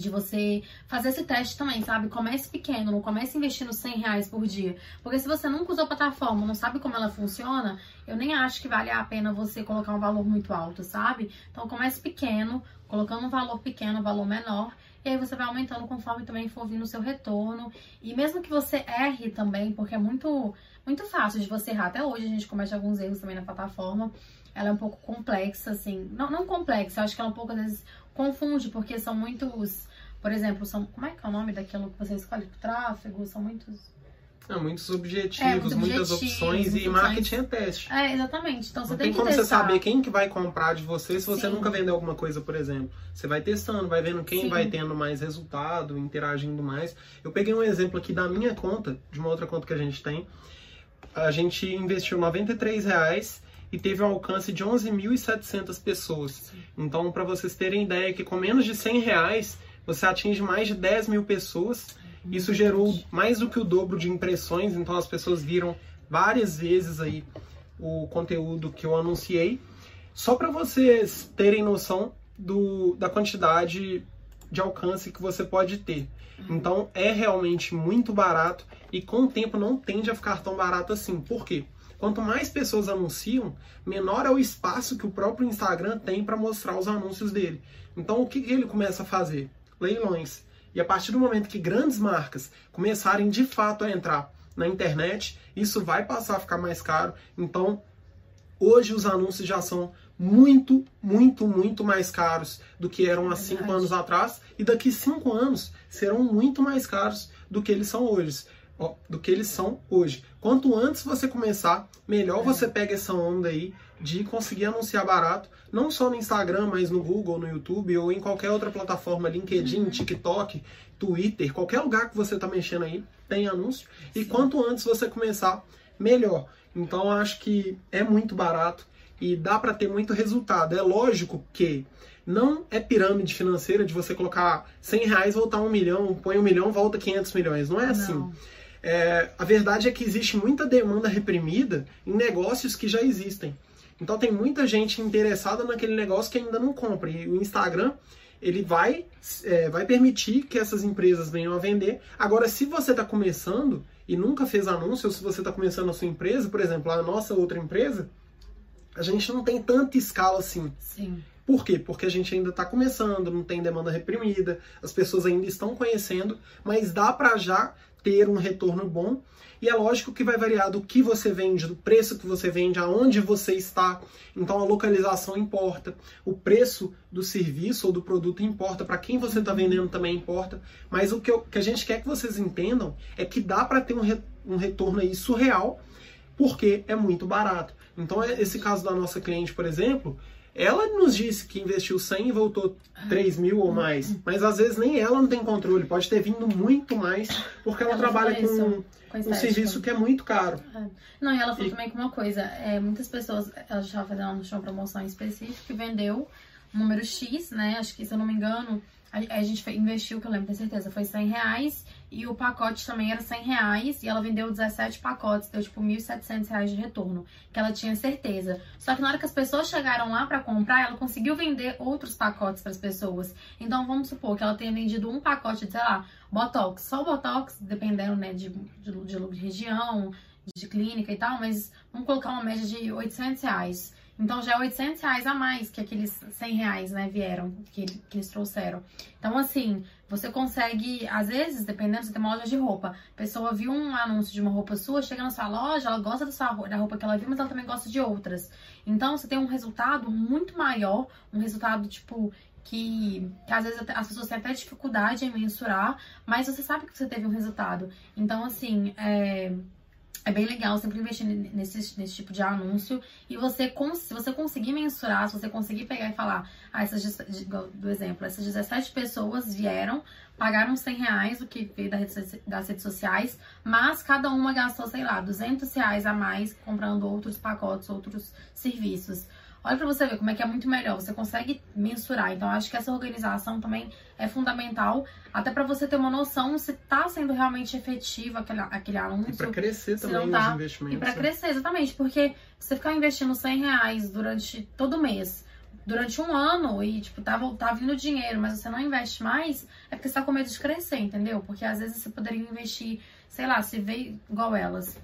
de você fazer esse teste também, sabe? Comece pequeno, não comece investindo 100 reais por dia. Porque se você nunca usou a plataforma, não sabe como ela funciona, eu nem acho que vale a pena você colocar um valor muito alto, sabe? Então comece pequeno, colocando um valor pequeno, um valor menor, e aí você vai aumentando conforme também for vindo o seu retorno. E mesmo que você erre também, porque é muito, muito fácil de você errar. Até hoje a gente comete alguns erros também na plataforma. Ela é um pouco complexa, assim. Não, não complexa, eu acho que ela é um pouco, às vezes, confunde, porque são muitos, por exemplo, são, como é que é o nome daquilo que você escolhe pro tráfego? São muitos...
É, muitos objetivos, é, muitas objetivos, opções e marketing é teste.
É, exatamente. Então você
Não
tem,
tem como
testar.
você saber quem que vai comprar de você se você Sim. nunca vendeu alguma coisa, por exemplo. Você vai testando, vai vendo quem Sim. vai tendo mais resultado, interagindo mais. Eu peguei um exemplo aqui da minha conta, de uma outra conta que a gente tem. A gente investiu 93 reais e teve um alcance de 11.700 pessoas. Sim. Então, para vocês terem ideia que com menos de 100 reais você atinge mais de 10 mil pessoas. Isso gerou mais do que o dobro de impressões, então as pessoas viram várias vezes aí o conteúdo que eu anunciei. Só para vocês terem noção do, da quantidade de alcance que você pode ter. Uhum. Então é realmente muito barato e com o tempo não tende a ficar tão barato assim. Por quê? Quanto mais pessoas anunciam, menor é o espaço que o próprio Instagram tem para mostrar os anúncios dele. Então, o que ele começa a fazer? Leilões. E a partir do momento que grandes marcas começarem de fato a entrar na internet, isso vai passar a ficar mais caro. Então, hoje os anúncios já são muito, muito, muito mais caros do que eram há cinco anos atrás. E daqui cinco anos serão muito mais caros do que eles são hoje do que eles são hoje. Quanto antes você começar, melhor é. você pega essa onda aí de conseguir anunciar barato, não só no Instagram, mas no Google, no YouTube ou em qualquer outra plataforma, LinkedIn, uhum. TikTok, Twitter, qualquer lugar que você está mexendo aí, tem anúncio. Sim. E quanto antes você começar, melhor. Então acho que é muito barato e dá para ter muito resultado. É lógico que não é pirâmide financeira de você colocar 100 reais voltar um milhão, põe um milhão, volta 500 milhões. Não é assim. É, a verdade é que existe muita demanda reprimida em negócios que já existem. Então tem muita gente interessada naquele negócio que ainda não compra. E o Instagram ele vai, é, vai permitir que essas empresas venham a vender. Agora, se você está começando e nunca fez anúncio, ou se você está começando a sua empresa, por exemplo, a nossa outra empresa, a gente não tem tanta escala assim.
Sim.
Por quê? Porque a gente ainda está começando, não tem demanda reprimida, as pessoas ainda estão conhecendo, mas dá para já ter um retorno bom. E é lógico que vai variar do que você vende, do preço que você vende, aonde você está. Então a localização importa, o preço do serviço ou do produto importa, para quem você está vendendo também importa. Mas o que, eu, que, a gente quer que vocês entendam é que dá para ter um, re, um retorno aí surreal, porque é muito barato. Então esse caso da nossa cliente, por exemplo, ela nos disse que investiu 100 e voltou 3 mil ou mais. Mas às vezes nem ela não tem controle. Pode ter vindo muito mais, porque ela, ela trabalha com, com um serviço que é muito caro.
É. Não, e ela falou e... também com uma coisa. É, muitas pessoas, ela estava fazendo uma promoção específica que vendeu um número X, né? Acho que, se eu não me engano, a, a gente investiu, que eu lembro, tenho certeza, foi 100 reais e o pacote também era 100 reais e ela vendeu 17 pacotes, deu tipo 1.700 reais de retorno, que ela tinha certeza. Só que na hora que as pessoas chegaram lá para comprar, ela conseguiu vender outros pacotes para as pessoas. Então vamos supor que ela tenha vendido um pacote de, sei lá, Botox, só o Botox, dependendo né, de, de, de, região, de clínica e tal, mas vamos colocar uma média de 800 reais. Então já é 800 reais a mais que aqueles 100 reais, né, vieram, que, que eles trouxeram. Então, assim, você consegue, às vezes, dependendo, você tem uma loja de roupa, a pessoa viu um anúncio de uma roupa sua, chega na sua loja, ela gosta da, sua, da roupa que ela viu, mas ela também gosta de outras. Então, você tem um resultado muito maior, um resultado, tipo, que, que, às vezes as pessoas têm até dificuldade em mensurar, mas você sabe que você teve um resultado. Então, assim, é, é bem legal sempre investir nesse, nesse tipo de anúncio. E você, se você conseguir mensurar, se você conseguir pegar e falar, ah, essas, do exemplo, essas 17 pessoas vieram, pagaram 100 reais, o que veio das redes sociais, mas cada uma gastou, sei lá, 200 reais a mais comprando outros pacotes, outros serviços. Olha para você ver como é que é muito melhor, você consegue mensurar. Então, acho que essa organização também é fundamental, até para você ter uma noção se tá sendo realmente efetivo aquele, aquele anúncio. E
para crescer também tá. os investimentos.
E para né? crescer, exatamente, porque você ficar investindo 100 reais durante todo mês, durante um ano e, tipo, tá, tá vindo dinheiro, mas você não investe mais, é porque você tá com medo de crescer, entendeu? Porque às vezes você poderia investir, sei lá, se veio igual elas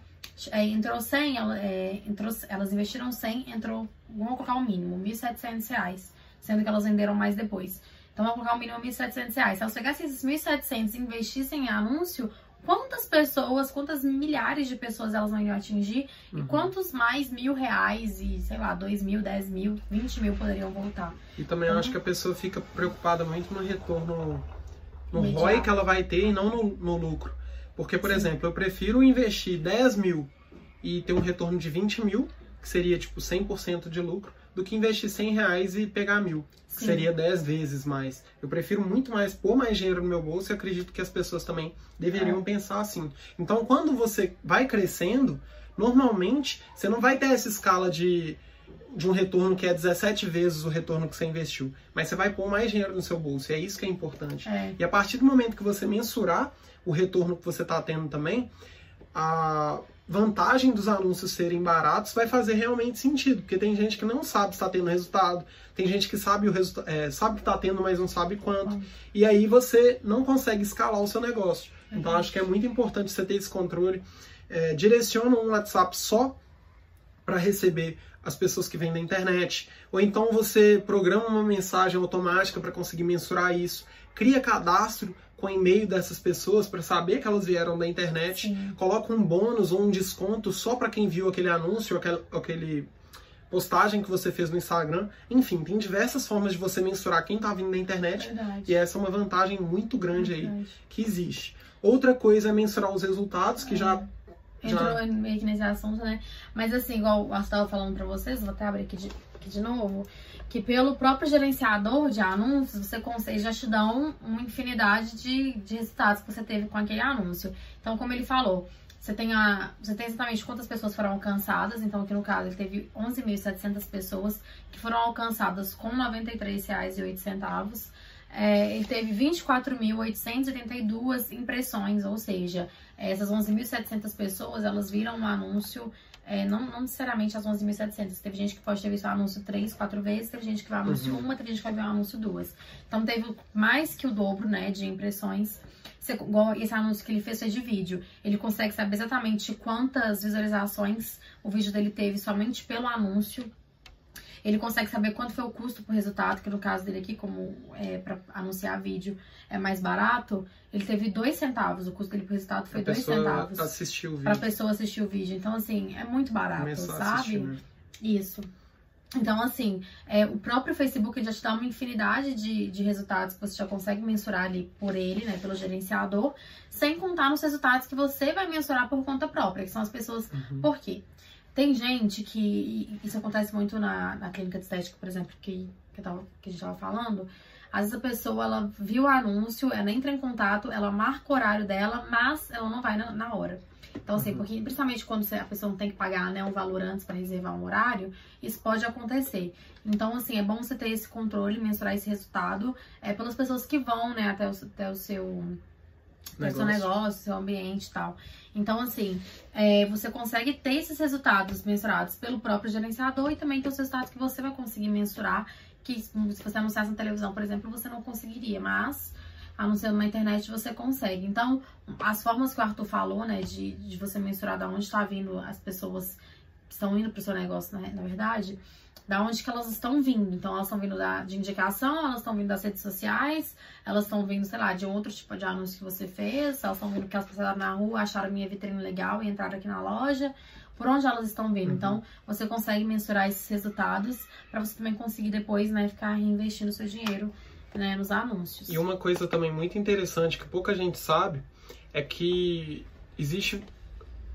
é, entrou 100, é, entrou, elas investiram 100, entrou, vamos colocar o mínimo, R$ 1.700, sendo que elas venderam mais depois. Então, vamos colocar o mínimo R$ 1.700. Se elas pegassem esses 1.700 e investissem em anúncio, quantas pessoas, quantas milhares de pessoas elas não iam atingir uhum. e quantos mais mil reais e, sei lá, dois mil, dez mil, vinte mil poderiam voltar.
E também então, eu acho que a pessoa fica preocupada muito no retorno, no ROI que ela vai ter e não no, no lucro. Porque, por Sim. exemplo, eu prefiro investir 10 mil e ter um retorno de 20 mil, que seria tipo 100% de lucro, do que investir 100 reais e pegar mil, Sim. que seria 10 vezes mais. Eu prefiro muito mais pôr mais dinheiro no meu bolso e acredito que as pessoas também deveriam é. pensar assim. Então, quando você vai crescendo, normalmente você não vai ter essa escala de, de um retorno que é 17 vezes o retorno que você investiu, mas você vai pôr mais dinheiro no seu bolso, e é isso que é importante.
É.
E a partir do momento que você mensurar o retorno que você está tendo também, a vantagem dos anúncios serem baratos vai fazer realmente sentido, porque tem gente que não sabe se está tendo resultado, tem gente que sabe o resultado, é, sabe que está tendo, mas não sabe quanto, uhum. e aí você não consegue escalar o seu negócio. Uhum. Então acho que é muito importante você ter esse controle. É, direciona um WhatsApp só para receber as pessoas que vêm da internet, ou então você programa uma mensagem automática para conseguir mensurar isso, cria cadastro com e-mail dessas pessoas para saber que elas vieram da internet, Sim. coloca um bônus ou um desconto só para quem viu aquele anúncio, aquele, aquele postagem que você fez no Instagram. Enfim, tem diversas formas de você mensurar quem está vindo da internet.
Verdade.
E essa é uma vantagem muito grande Verdade. aí que existe. Outra coisa é mensurar os resultados, que é. já.
Entrou já... meio que nesse assunto, né? Mas assim, igual eu estava falando para vocês, vou até abrir aqui de, aqui de novo que pelo próprio gerenciador de anúncios, você consegue, já te dão uma infinidade de, de resultados que você teve com aquele anúncio. Então, como ele falou, você tem, a, você tem exatamente quantas pessoas foram alcançadas. Então, aqui no caso, ele teve 11.700 pessoas que foram alcançadas com R$ 93,08. É, ele teve 24.882 impressões, ou seja, essas 11.700 pessoas, elas viram um anúncio é, não, não necessariamente as 11.700. Teve gente que pode ter visto o anúncio três, quatro vezes, teve gente que vai anúncio uhum. uma, teve gente que vai ver o anúncio duas. Então teve mais que o dobro, né, de impressões. esse anúncio que ele fez foi de vídeo. Ele consegue saber exatamente quantas visualizações o vídeo dele teve somente pelo anúncio. Ele consegue saber quanto foi o custo por resultado, que no caso dele aqui, como é para anunciar vídeo é mais barato, ele teve dois centavos. O custo dele por resultado foi a dois centavos.
Assistir o vídeo.
Pra pessoa assistir o vídeo. Então, assim, é muito barato, Começou sabe? Né? Isso. Então, assim, é, o próprio Facebook já te dá uma infinidade de, de resultados que você já consegue mensurar ali por ele, né, pelo gerenciador, sem contar nos resultados que você vai mensurar por conta própria, que são as pessoas. Uhum. Por quê? Tem gente que. Isso acontece muito na, na clínica de estética, por exemplo, que, que, tava, que a gente tava falando. Às vezes a pessoa ela viu o anúncio, ela entra em contato, ela marca o horário dela, mas ela não vai na, na hora. Então, assim, uhum. porque principalmente quando a pessoa não tem que pagar né, um valor antes para reservar um horário, isso pode acontecer. Então, assim, é bom você ter esse controle, mensurar esse resultado é, pelas pessoas que vão, né, até o, até o seu negócio. seu negócio, seu ambiente e tal. Então, assim, é, você consegue ter esses resultados mensurados pelo próprio gerenciador e também ter os resultados que você vai conseguir mensurar, que se você anunciasse na televisão, por exemplo, você não conseguiria, mas anunciando na internet você consegue. Então, as formas que o Arthur falou, né, de, de você mensurar de onde está vindo as pessoas estão indo para o seu negócio, né, na verdade, da onde que elas estão vindo. Então, elas estão vindo da, de indicação, elas estão vindo das redes sociais, elas estão vindo, sei lá, de outro tipo de anúncio que você fez, elas estão vindo que elas passaram na rua, acharam minha vitrine legal e entraram aqui na loja. Por onde elas estão vindo. Uhum. Então, você consegue mensurar esses resultados para você também conseguir depois, né, ficar reinvestindo seu dinheiro né, nos anúncios.
E uma coisa também muito interessante que pouca gente sabe é que existe,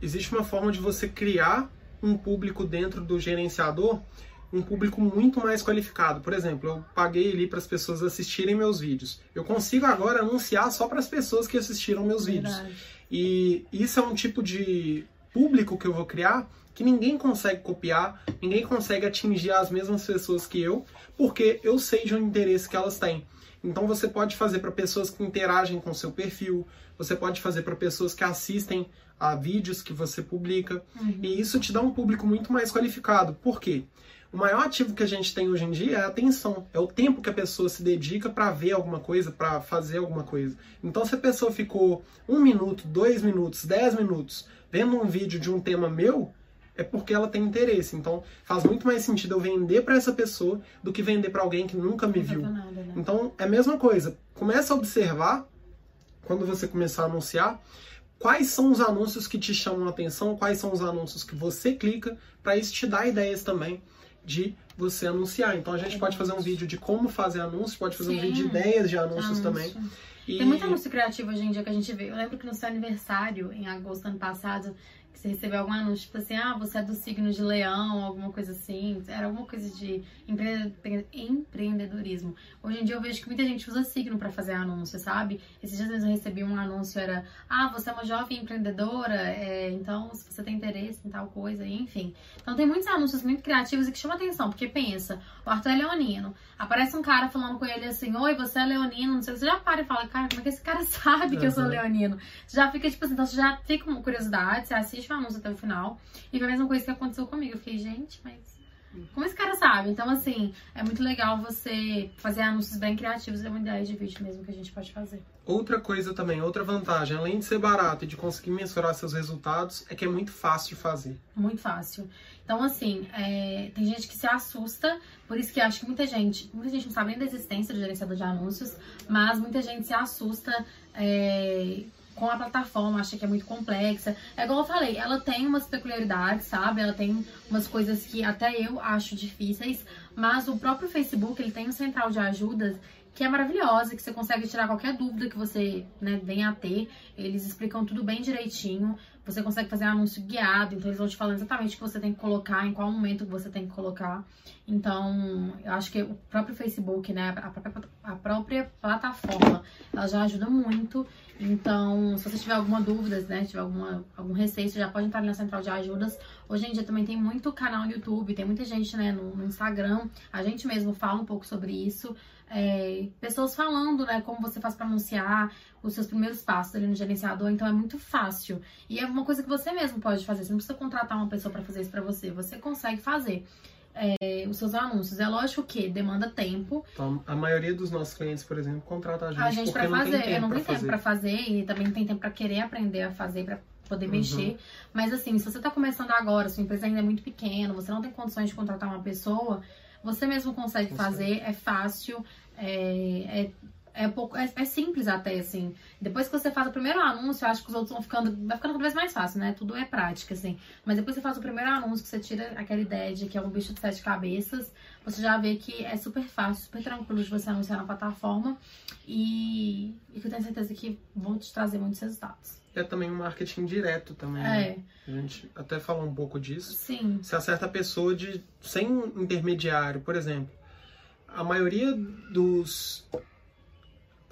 existe uma forma de você criar um público dentro do gerenciador um público muito mais qualificado. Por exemplo, eu paguei ali para as pessoas assistirem meus vídeos. Eu consigo agora anunciar só para as pessoas que assistiram meus Verdade. vídeos. E isso é um tipo de público que eu vou criar que ninguém consegue copiar, ninguém consegue atingir as mesmas pessoas que eu, porque eu sei de um interesse que elas têm. Então você pode fazer para pessoas que interagem com seu perfil, você pode fazer para pessoas que assistem a vídeos que você publica, uhum. e isso te dá um público muito mais qualificado. Por quê? O maior ativo que a gente tem hoje em dia é a atenção, é o tempo que a pessoa se dedica para ver alguma coisa, para fazer alguma coisa. Então, se a pessoa ficou um minuto, dois minutos, dez minutos vendo um vídeo de um tema meu, é porque ela tem interesse. Então, faz muito mais sentido eu vender para essa pessoa do que vender para alguém que nunca me viu. Nada, né? Então, é a mesma coisa. Começa a observar quando você começar a anunciar quais são os anúncios que te chamam a atenção, quais são os anúncios que você clica, para isso te dar ideias também de você anunciar. Então a gente pode fazer um vídeo de como fazer anúncios, pode fazer Sim. um vídeo de ideias de anúncios também.
E... Tem muito anúncio criativo hoje em dia que a gente vê. Eu lembro que no seu aniversário, em agosto do ano passado, você recebeu algum anúncio, tipo assim, ah, você é do signo de leão, alguma coisa assim. Era alguma coisa de empreendedorismo. Hoje em dia eu vejo que muita gente usa signo para fazer anúncio, sabe? Esses dias eu recebi um anúncio, era, ah, você é uma jovem empreendedora, é, então se você tem interesse em tal coisa, enfim. Então tem muitos anúncios muito criativos e que chamam atenção, porque pensa, o Arthur é leonino, aparece um cara falando com ele assim, oi, você é leonino, não sei, você já para e fala, cara, como é que esse cara sabe que eu sou leonino? Você já fica, tipo assim, então você já fica com curiosidade, você assiste o anúncio até o final, e foi a mesma coisa que aconteceu comigo. Eu fiquei, gente, mas como esse cara sabe? Então, assim, é muito legal você fazer anúncios bem criativos. É uma ideia de vídeo mesmo que a gente pode fazer.
Outra coisa também, outra vantagem, além de ser barato e de conseguir mensurar seus resultados, é que é muito fácil de fazer.
Muito fácil. Então, assim, é, tem gente que se assusta, por isso que acho que muita gente, muita gente não sabe nem da existência do gerenciador de anúncios, mas muita gente se assusta é, com a plataforma, acha que é muito complexa. É igual eu falei, ela tem umas peculiaridades, sabe? Ela tem umas coisas que até eu acho difíceis, mas o próprio Facebook, ele tem um central de ajudas que é maravilhosa, que você consegue tirar qualquer dúvida que você né, venha a ter. Eles explicam tudo bem direitinho. Você consegue fazer anúncio guiado, então eles vão te falando exatamente o que você tem que colocar, em qual momento você tem que colocar. Então, eu acho que o próprio Facebook, né, a própria, a própria plataforma, ela já ajuda muito. Então, se você tiver alguma dúvida, né, tiver alguma, algum receio, você já pode entrar na central de ajudas. Hoje em dia também tem muito canal no YouTube, tem muita gente, né, no, no Instagram. A gente mesmo fala um pouco sobre isso é, pessoas falando, né, como você faz para anunciar os seus primeiros passos ali no gerenciador, então é muito fácil. E é uma coisa que você mesmo pode fazer, você não precisa contratar uma pessoa para fazer isso para você, você consegue fazer. É, os seus anúncios. É lógico que demanda tempo.
Então, a maioria dos nossos clientes, por exemplo, contrata a gente,
a gente para fazer. Não eu não tenho tempo para fazer e também não tem tempo para querer aprender a fazer, para poder uhum. mexer. Mas assim, se você tá começando agora, sua empresa ainda é muito pequena, você não tem condições de contratar uma pessoa, você mesmo consegue fazer, é fácil, é, é, é, pouco, é, é, simples até, assim. Depois que você faz o primeiro anúncio, eu acho que os outros vão ficando, vai ficando cada vez mais fácil, né? Tudo é prática, assim. Mas depois que você faz o primeiro anúncio, que você tira aquela ideia de que é um bicho de sete cabeças, você já vê que é super fácil, super tranquilo de você anunciar na plataforma e, e que eu tenho certeza que vão te trazer muitos resultados.
É também um marketing direto também, é. né? A gente até falou um pouco disso.
Sim.
Se acerta a pessoa de sem intermediário, por exemplo a maioria dos.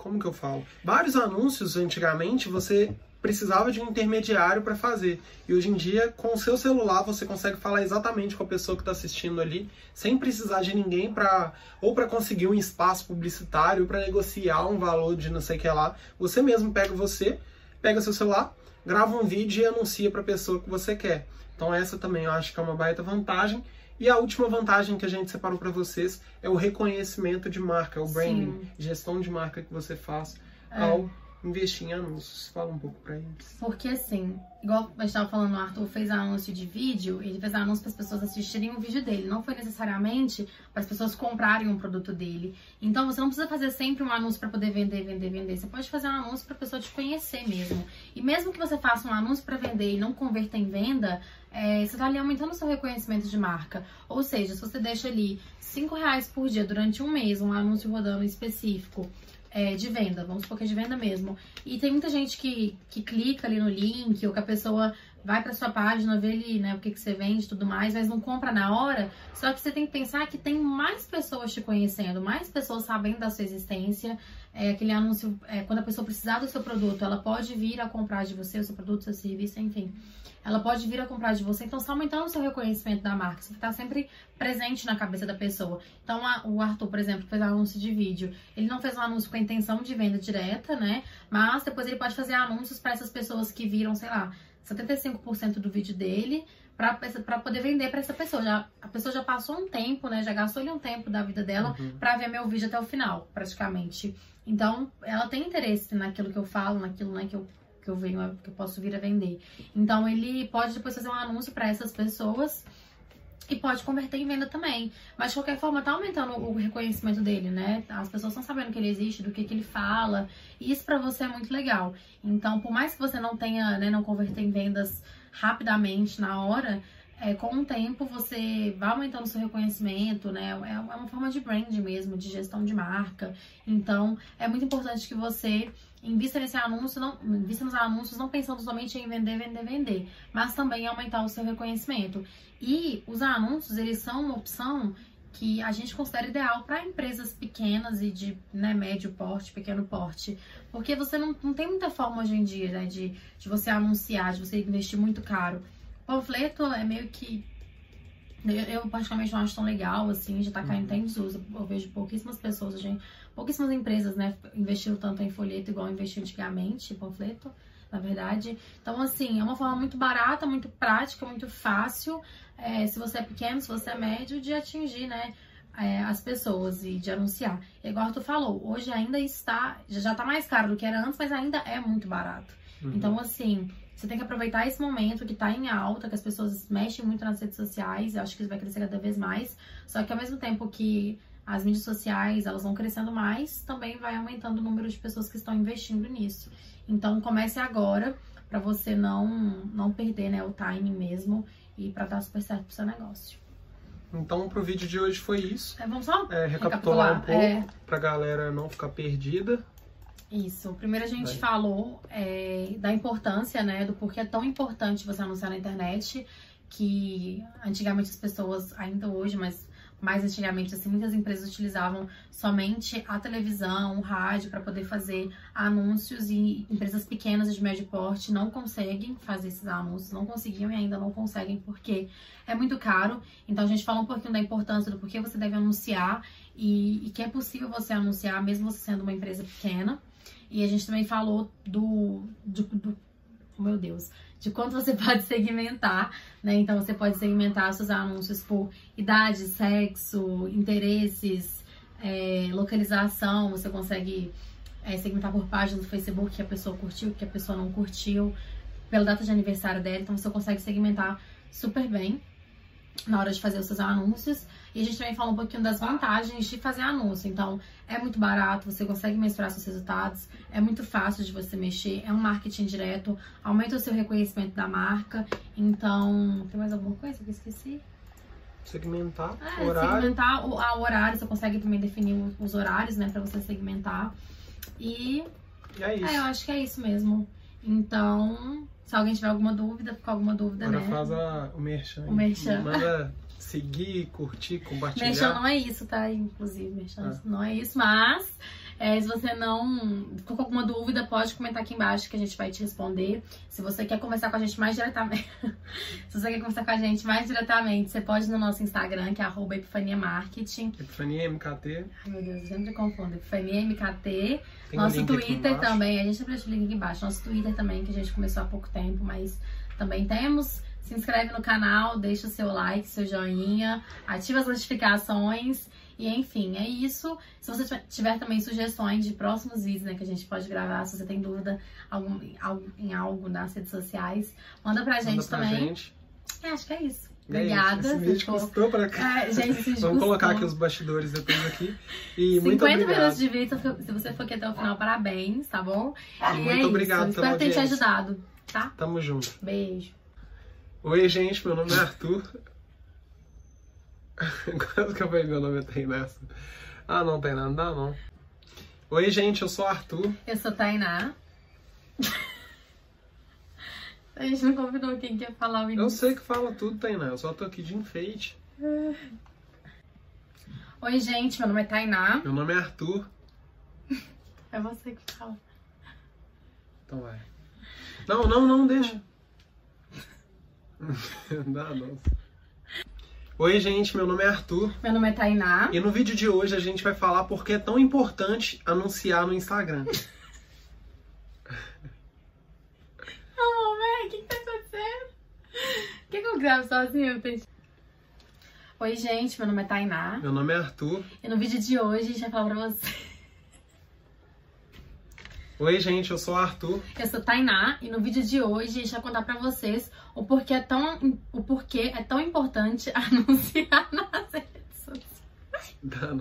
Como que eu falo? Vários anúncios antigamente você precisava de um intermediário para fazer. E hoje em dia, com o seu celular, você consegue falar exatamente com a pessoa que está assistindo ali, sem precisar de ninguém para ou para conseguir um espaço publicitário, para negociar um valor de não sei o que lá. Você mesmo pega você, pega seu celular, grava um vídeo e anuncia para a pessoa que você quer. Então essa também eu acho que é uma baita vantagem. E a última vantagem que a gente separou para vocês é o reconhecimento de marca, o branding, Sim. gestão de marca que você faz é. ao investir em anúncios? Fala um pouco pra eles.
Porque assim, igual a gente tava falando, o Arthur fez anúncio de vídeo, ele fez anúncio para as pessoas assistirem o vídeo dele. Não foi necessariamente para as pessoas comprarem um produto dele. Então você não precisa fazer sempre um anúncio para poder vender, vender, vender. Você pode fazer um anúncio para pessoa te conhecer mesmo. E mesmo que você faça um anúncio para vender e não converta em venda, é, você tá ali aumentando o seu reconhecimento de marca. Ou seja, se você deixa ali 5 reais por dia durante um mês, um anúncio rodando específico, é, de venda, vamos supor que é de venda mesmo. E tem muita gente que, que clica ali no link, ou que a pessoa vai para sua página, vê ali, né, o que, que você vende e tudo mais, mas não compra na hora. Só que você tem que pensar que tem mais pessoas te conhecendo, mais pessoas sabendo da sua existência. É, aquele anúncio, é, quando a pessoa precisar do seu produto, ela pode vir a comprar de você, o seu produto, o seu serviço, enfim ela pode vir a comprar de você. Então, está aumentando o seu reconhecimento da marca. Você está sempre presente na cabeça da pessoa. Então, a, o Arthur, por exemplo, fez um anúncio de vídeo. Ele não fez um anúncio com a intenção de venda direta, né? Mas depois ele pode fazer anúncios para essas pessoas que viram, sei lá, 75% do vídeo dele para poder vender para essa pessoa. Já, a pessoa já passou um tempo, né? Já gastou ali um tempo da vida dela uhum. para ver meu vídeo até o final, praticamente. Então, ela tem interesse naquilo que eu falo, naquilo né, que eu que eu venho, que eu posso vir a vender. Então ele pode depois fazer um anúncio para essas pessoas e pode converter em venda também. Mas de qualquer forma, tá aumentando o reconhecimento dele, né? As pessoas estão sabendo que ele existe, do que, que ele fala. E isso para você é muito legal. Então, por mais que você não tenha, né, não converter em vendas rapidamente na hora, é, com o tempo você vai aumentando seu reconhecimento, né? É, é uma forma de brand mesmo, de gestão de marca. Então, é muito importante que você invista nesse anúncio, não, invista nos anúncios não pensando somente em vender, vender, vender, mas também em aumentar o seu reconhecimento. E os anúncios, eles são uma opção que a gente considera ideal para empresas pequenas e de né, médio porte, pequeno porte, porque você não, não tem muita forma hoje em dia né, de, de você anunciar, de você investir muito caro. Panfleto é meio que eu, eu particularmente não acho tão legal, assim, já tá caindo uhum. até em desuso. Eu vejo pouquíssimas pessoas, gente, pouquíssimas empresas, né, investindo tanto em folheto igual investiu antigamente, panfleto, na verdade. Então, assim, é uma forma muito barata, muito prática, muito fácil, é, se você é pequeno, se você é médio, de atingir, né, é, as pessoas e de anunciar. E igual tu falou, hoje ainda está, já tá mais caro do que era antes, mas ainda é muito barato. Uhum. Então, assim, você tem que aproveitar esse momento que tá em alta, que as pessoas mexem muito nas redes sociais, eu acho que isso vai crescer cada vez mais. Só que ao mesmo tempo que as mídias sociais, elas vão crescendo mais, também vai aumentando o número de pessoas que estão investindo nisso. Então comece agora para você não não perder, né, o timing mesmo e para dar super certo pro seu negócio.
Então, pro vídeo de hoje foi isso.
É, vamos só
é, recapitular, recapitular um pouco, é... pra galera não ficar perdida.
Isso. Primeiro a gente Vai. falou é, da importância, né? Do porquê é tão importante você anunciar na internet. Que antigamente as pessoas, ainda hoje, mas mais antigamente, assim, muitas empresas utilizavam somente a televisão, o rádio para poder fazer anúncios e empresas pequenas de médio porte não conseguem fazer esses anúncios, não conseguiam e ainda não conseguem porque é muito caro. Então a gente fala um pouquinho da importância do porquê você deve anunciar e, e que é possível você anunciar mesmo você sendo uma empresa pequena. E a gente também falou do, do, do meu Deus, de quanto você pode segmentar, né? Então você pode segmentar seus anúncios por idade, sexo, interesses, é, localização, você consegue é, segmentar por página do Facebook que a pessoa curtiu, que a pessoa não curtiu, pela data de aniversário dela, então você consegue segmentar super bem na hora de fazer os seus anúncios. E a gente também fala um pouquinho das vantagens de fazer anúncio. Então, é muito barato, você consegue mensurar seus resultados, é muito fácil de você mexer, é um marketing direto, aumenta o seu reconhecimento da marca. Então, tem mais alguma coisa que eu esqueci?
Segmentar
é, horário. Segmentar o, a horário, você consegue também definir os horários, né, pra você segmentar. E.
E é isso.
É, eu acho que é isso mesmo. Então, se alguém tiver alguma dúvida, ficar alguma dúvida,
Agora
né?
faz a, o merchan.
O merchan.
Manda seguir, curtir, compartilhar.
Merchan não é isso, tá? Inclusive, merchan ah. não é isso, mas é, se você não ficou com alguma dúvida, pode comentar aqui embaixo que a gente vai te responder. Se você quer conversar com a gente mais diretamente, se você quer conversar com a gente mais diretamente, você pode ir no nosso Instagram, que é arroba Epifania Marketing.
Epifania MKT.
Ai, meu Deus, eu sempre confundo. Epifania MKT. Tem nosso um Twitter também, a gente deixa o link aqui embaixo. Nosso Twitter também, que a gente começou há pouco tempo, mas também temos. Se inscreve no canal, deixa o seu like, seu joinha, ativa as notificações E enfim, é isso. Se você tiver também sugestões de próximos vídeos né, que a gente pode gravar, se você tem dúvida em algo nas redes sociais, manda pra gente manda pra também. Gente. É, acho que é isso. Obrigada.
Esse vídeo custou pra cá.
É, gente,
Vamos colocar aqui os bastidores depois aqui. E
50
muito obrigado.
minutos de vídeo, se você for aqui até o final, parabéns, tá bom?
E, e muito é obrigado
isso. Espero ter te ajudado, tá?
Tamo junto.
Beijo.
Oi, gente, meu nome é Arthur. Quando que eu falei meu nome tem nessa? Ah, não tem nada, não, não. Oi, gente, eu sou Arthur.
Eu sou Tainá. A gente não combinou quem quer falar o início.
Eu sei que fala tudo, Tainá. Eu só tô aqui de enfeite.
Oi, gente. Meu nome é Tainá.
Meu nome é Arthur.
É você que fala.
Então vai. Não, não, não, deixa. Dá, não. Oi, gente, meu nome é Arthur.
Meu nome é Tainá.
E no vídeo de hoje a gente vai falar por que é tão importante anunciar no Instagram.
Eu gravo sozinho? Oi, gente, meu nome é Tainá.
Meu nome é Arthur.
E no vídeo de hoje a gente vai falar pra você.
Oi, gente, eu sou o Arthur.
Eu sou Tainá e no vídeo de hoje a gente vai contar pra vocês o porquê é tão, o porquê é tão importante anunciar nas redes sociais.
Dá,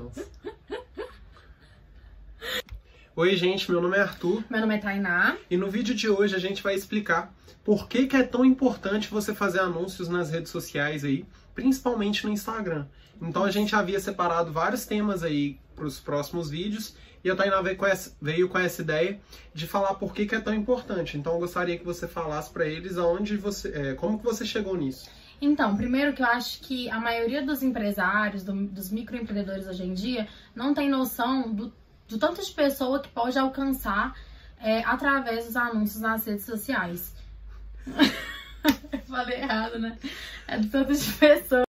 Oi, gente, meu nome é Arthur.
Meu nome é Tainá.
E no vídeo de hoje a gente vai explicar por que, que é tão importante você fazer anúncios nas redes sociais aí, principalmente no Instagram. Então a gente havia separado vários temas aí para os próximos vídeos e a Tainá veio com, essa, veio com essa ideia de falar por que, que é tão importante. Então eu gostaria que você falasse para eles aonde você, é, como que você chegou nisso.
Então, primeiro que eu acho que a maioria dos empresários, do, dos microempreendedores hoje em dia, não tem noção do, de pessoa que pode alcançar é, através dos anúncios nas redes sociais. Eu falei errado, né? É de tantas pessoas.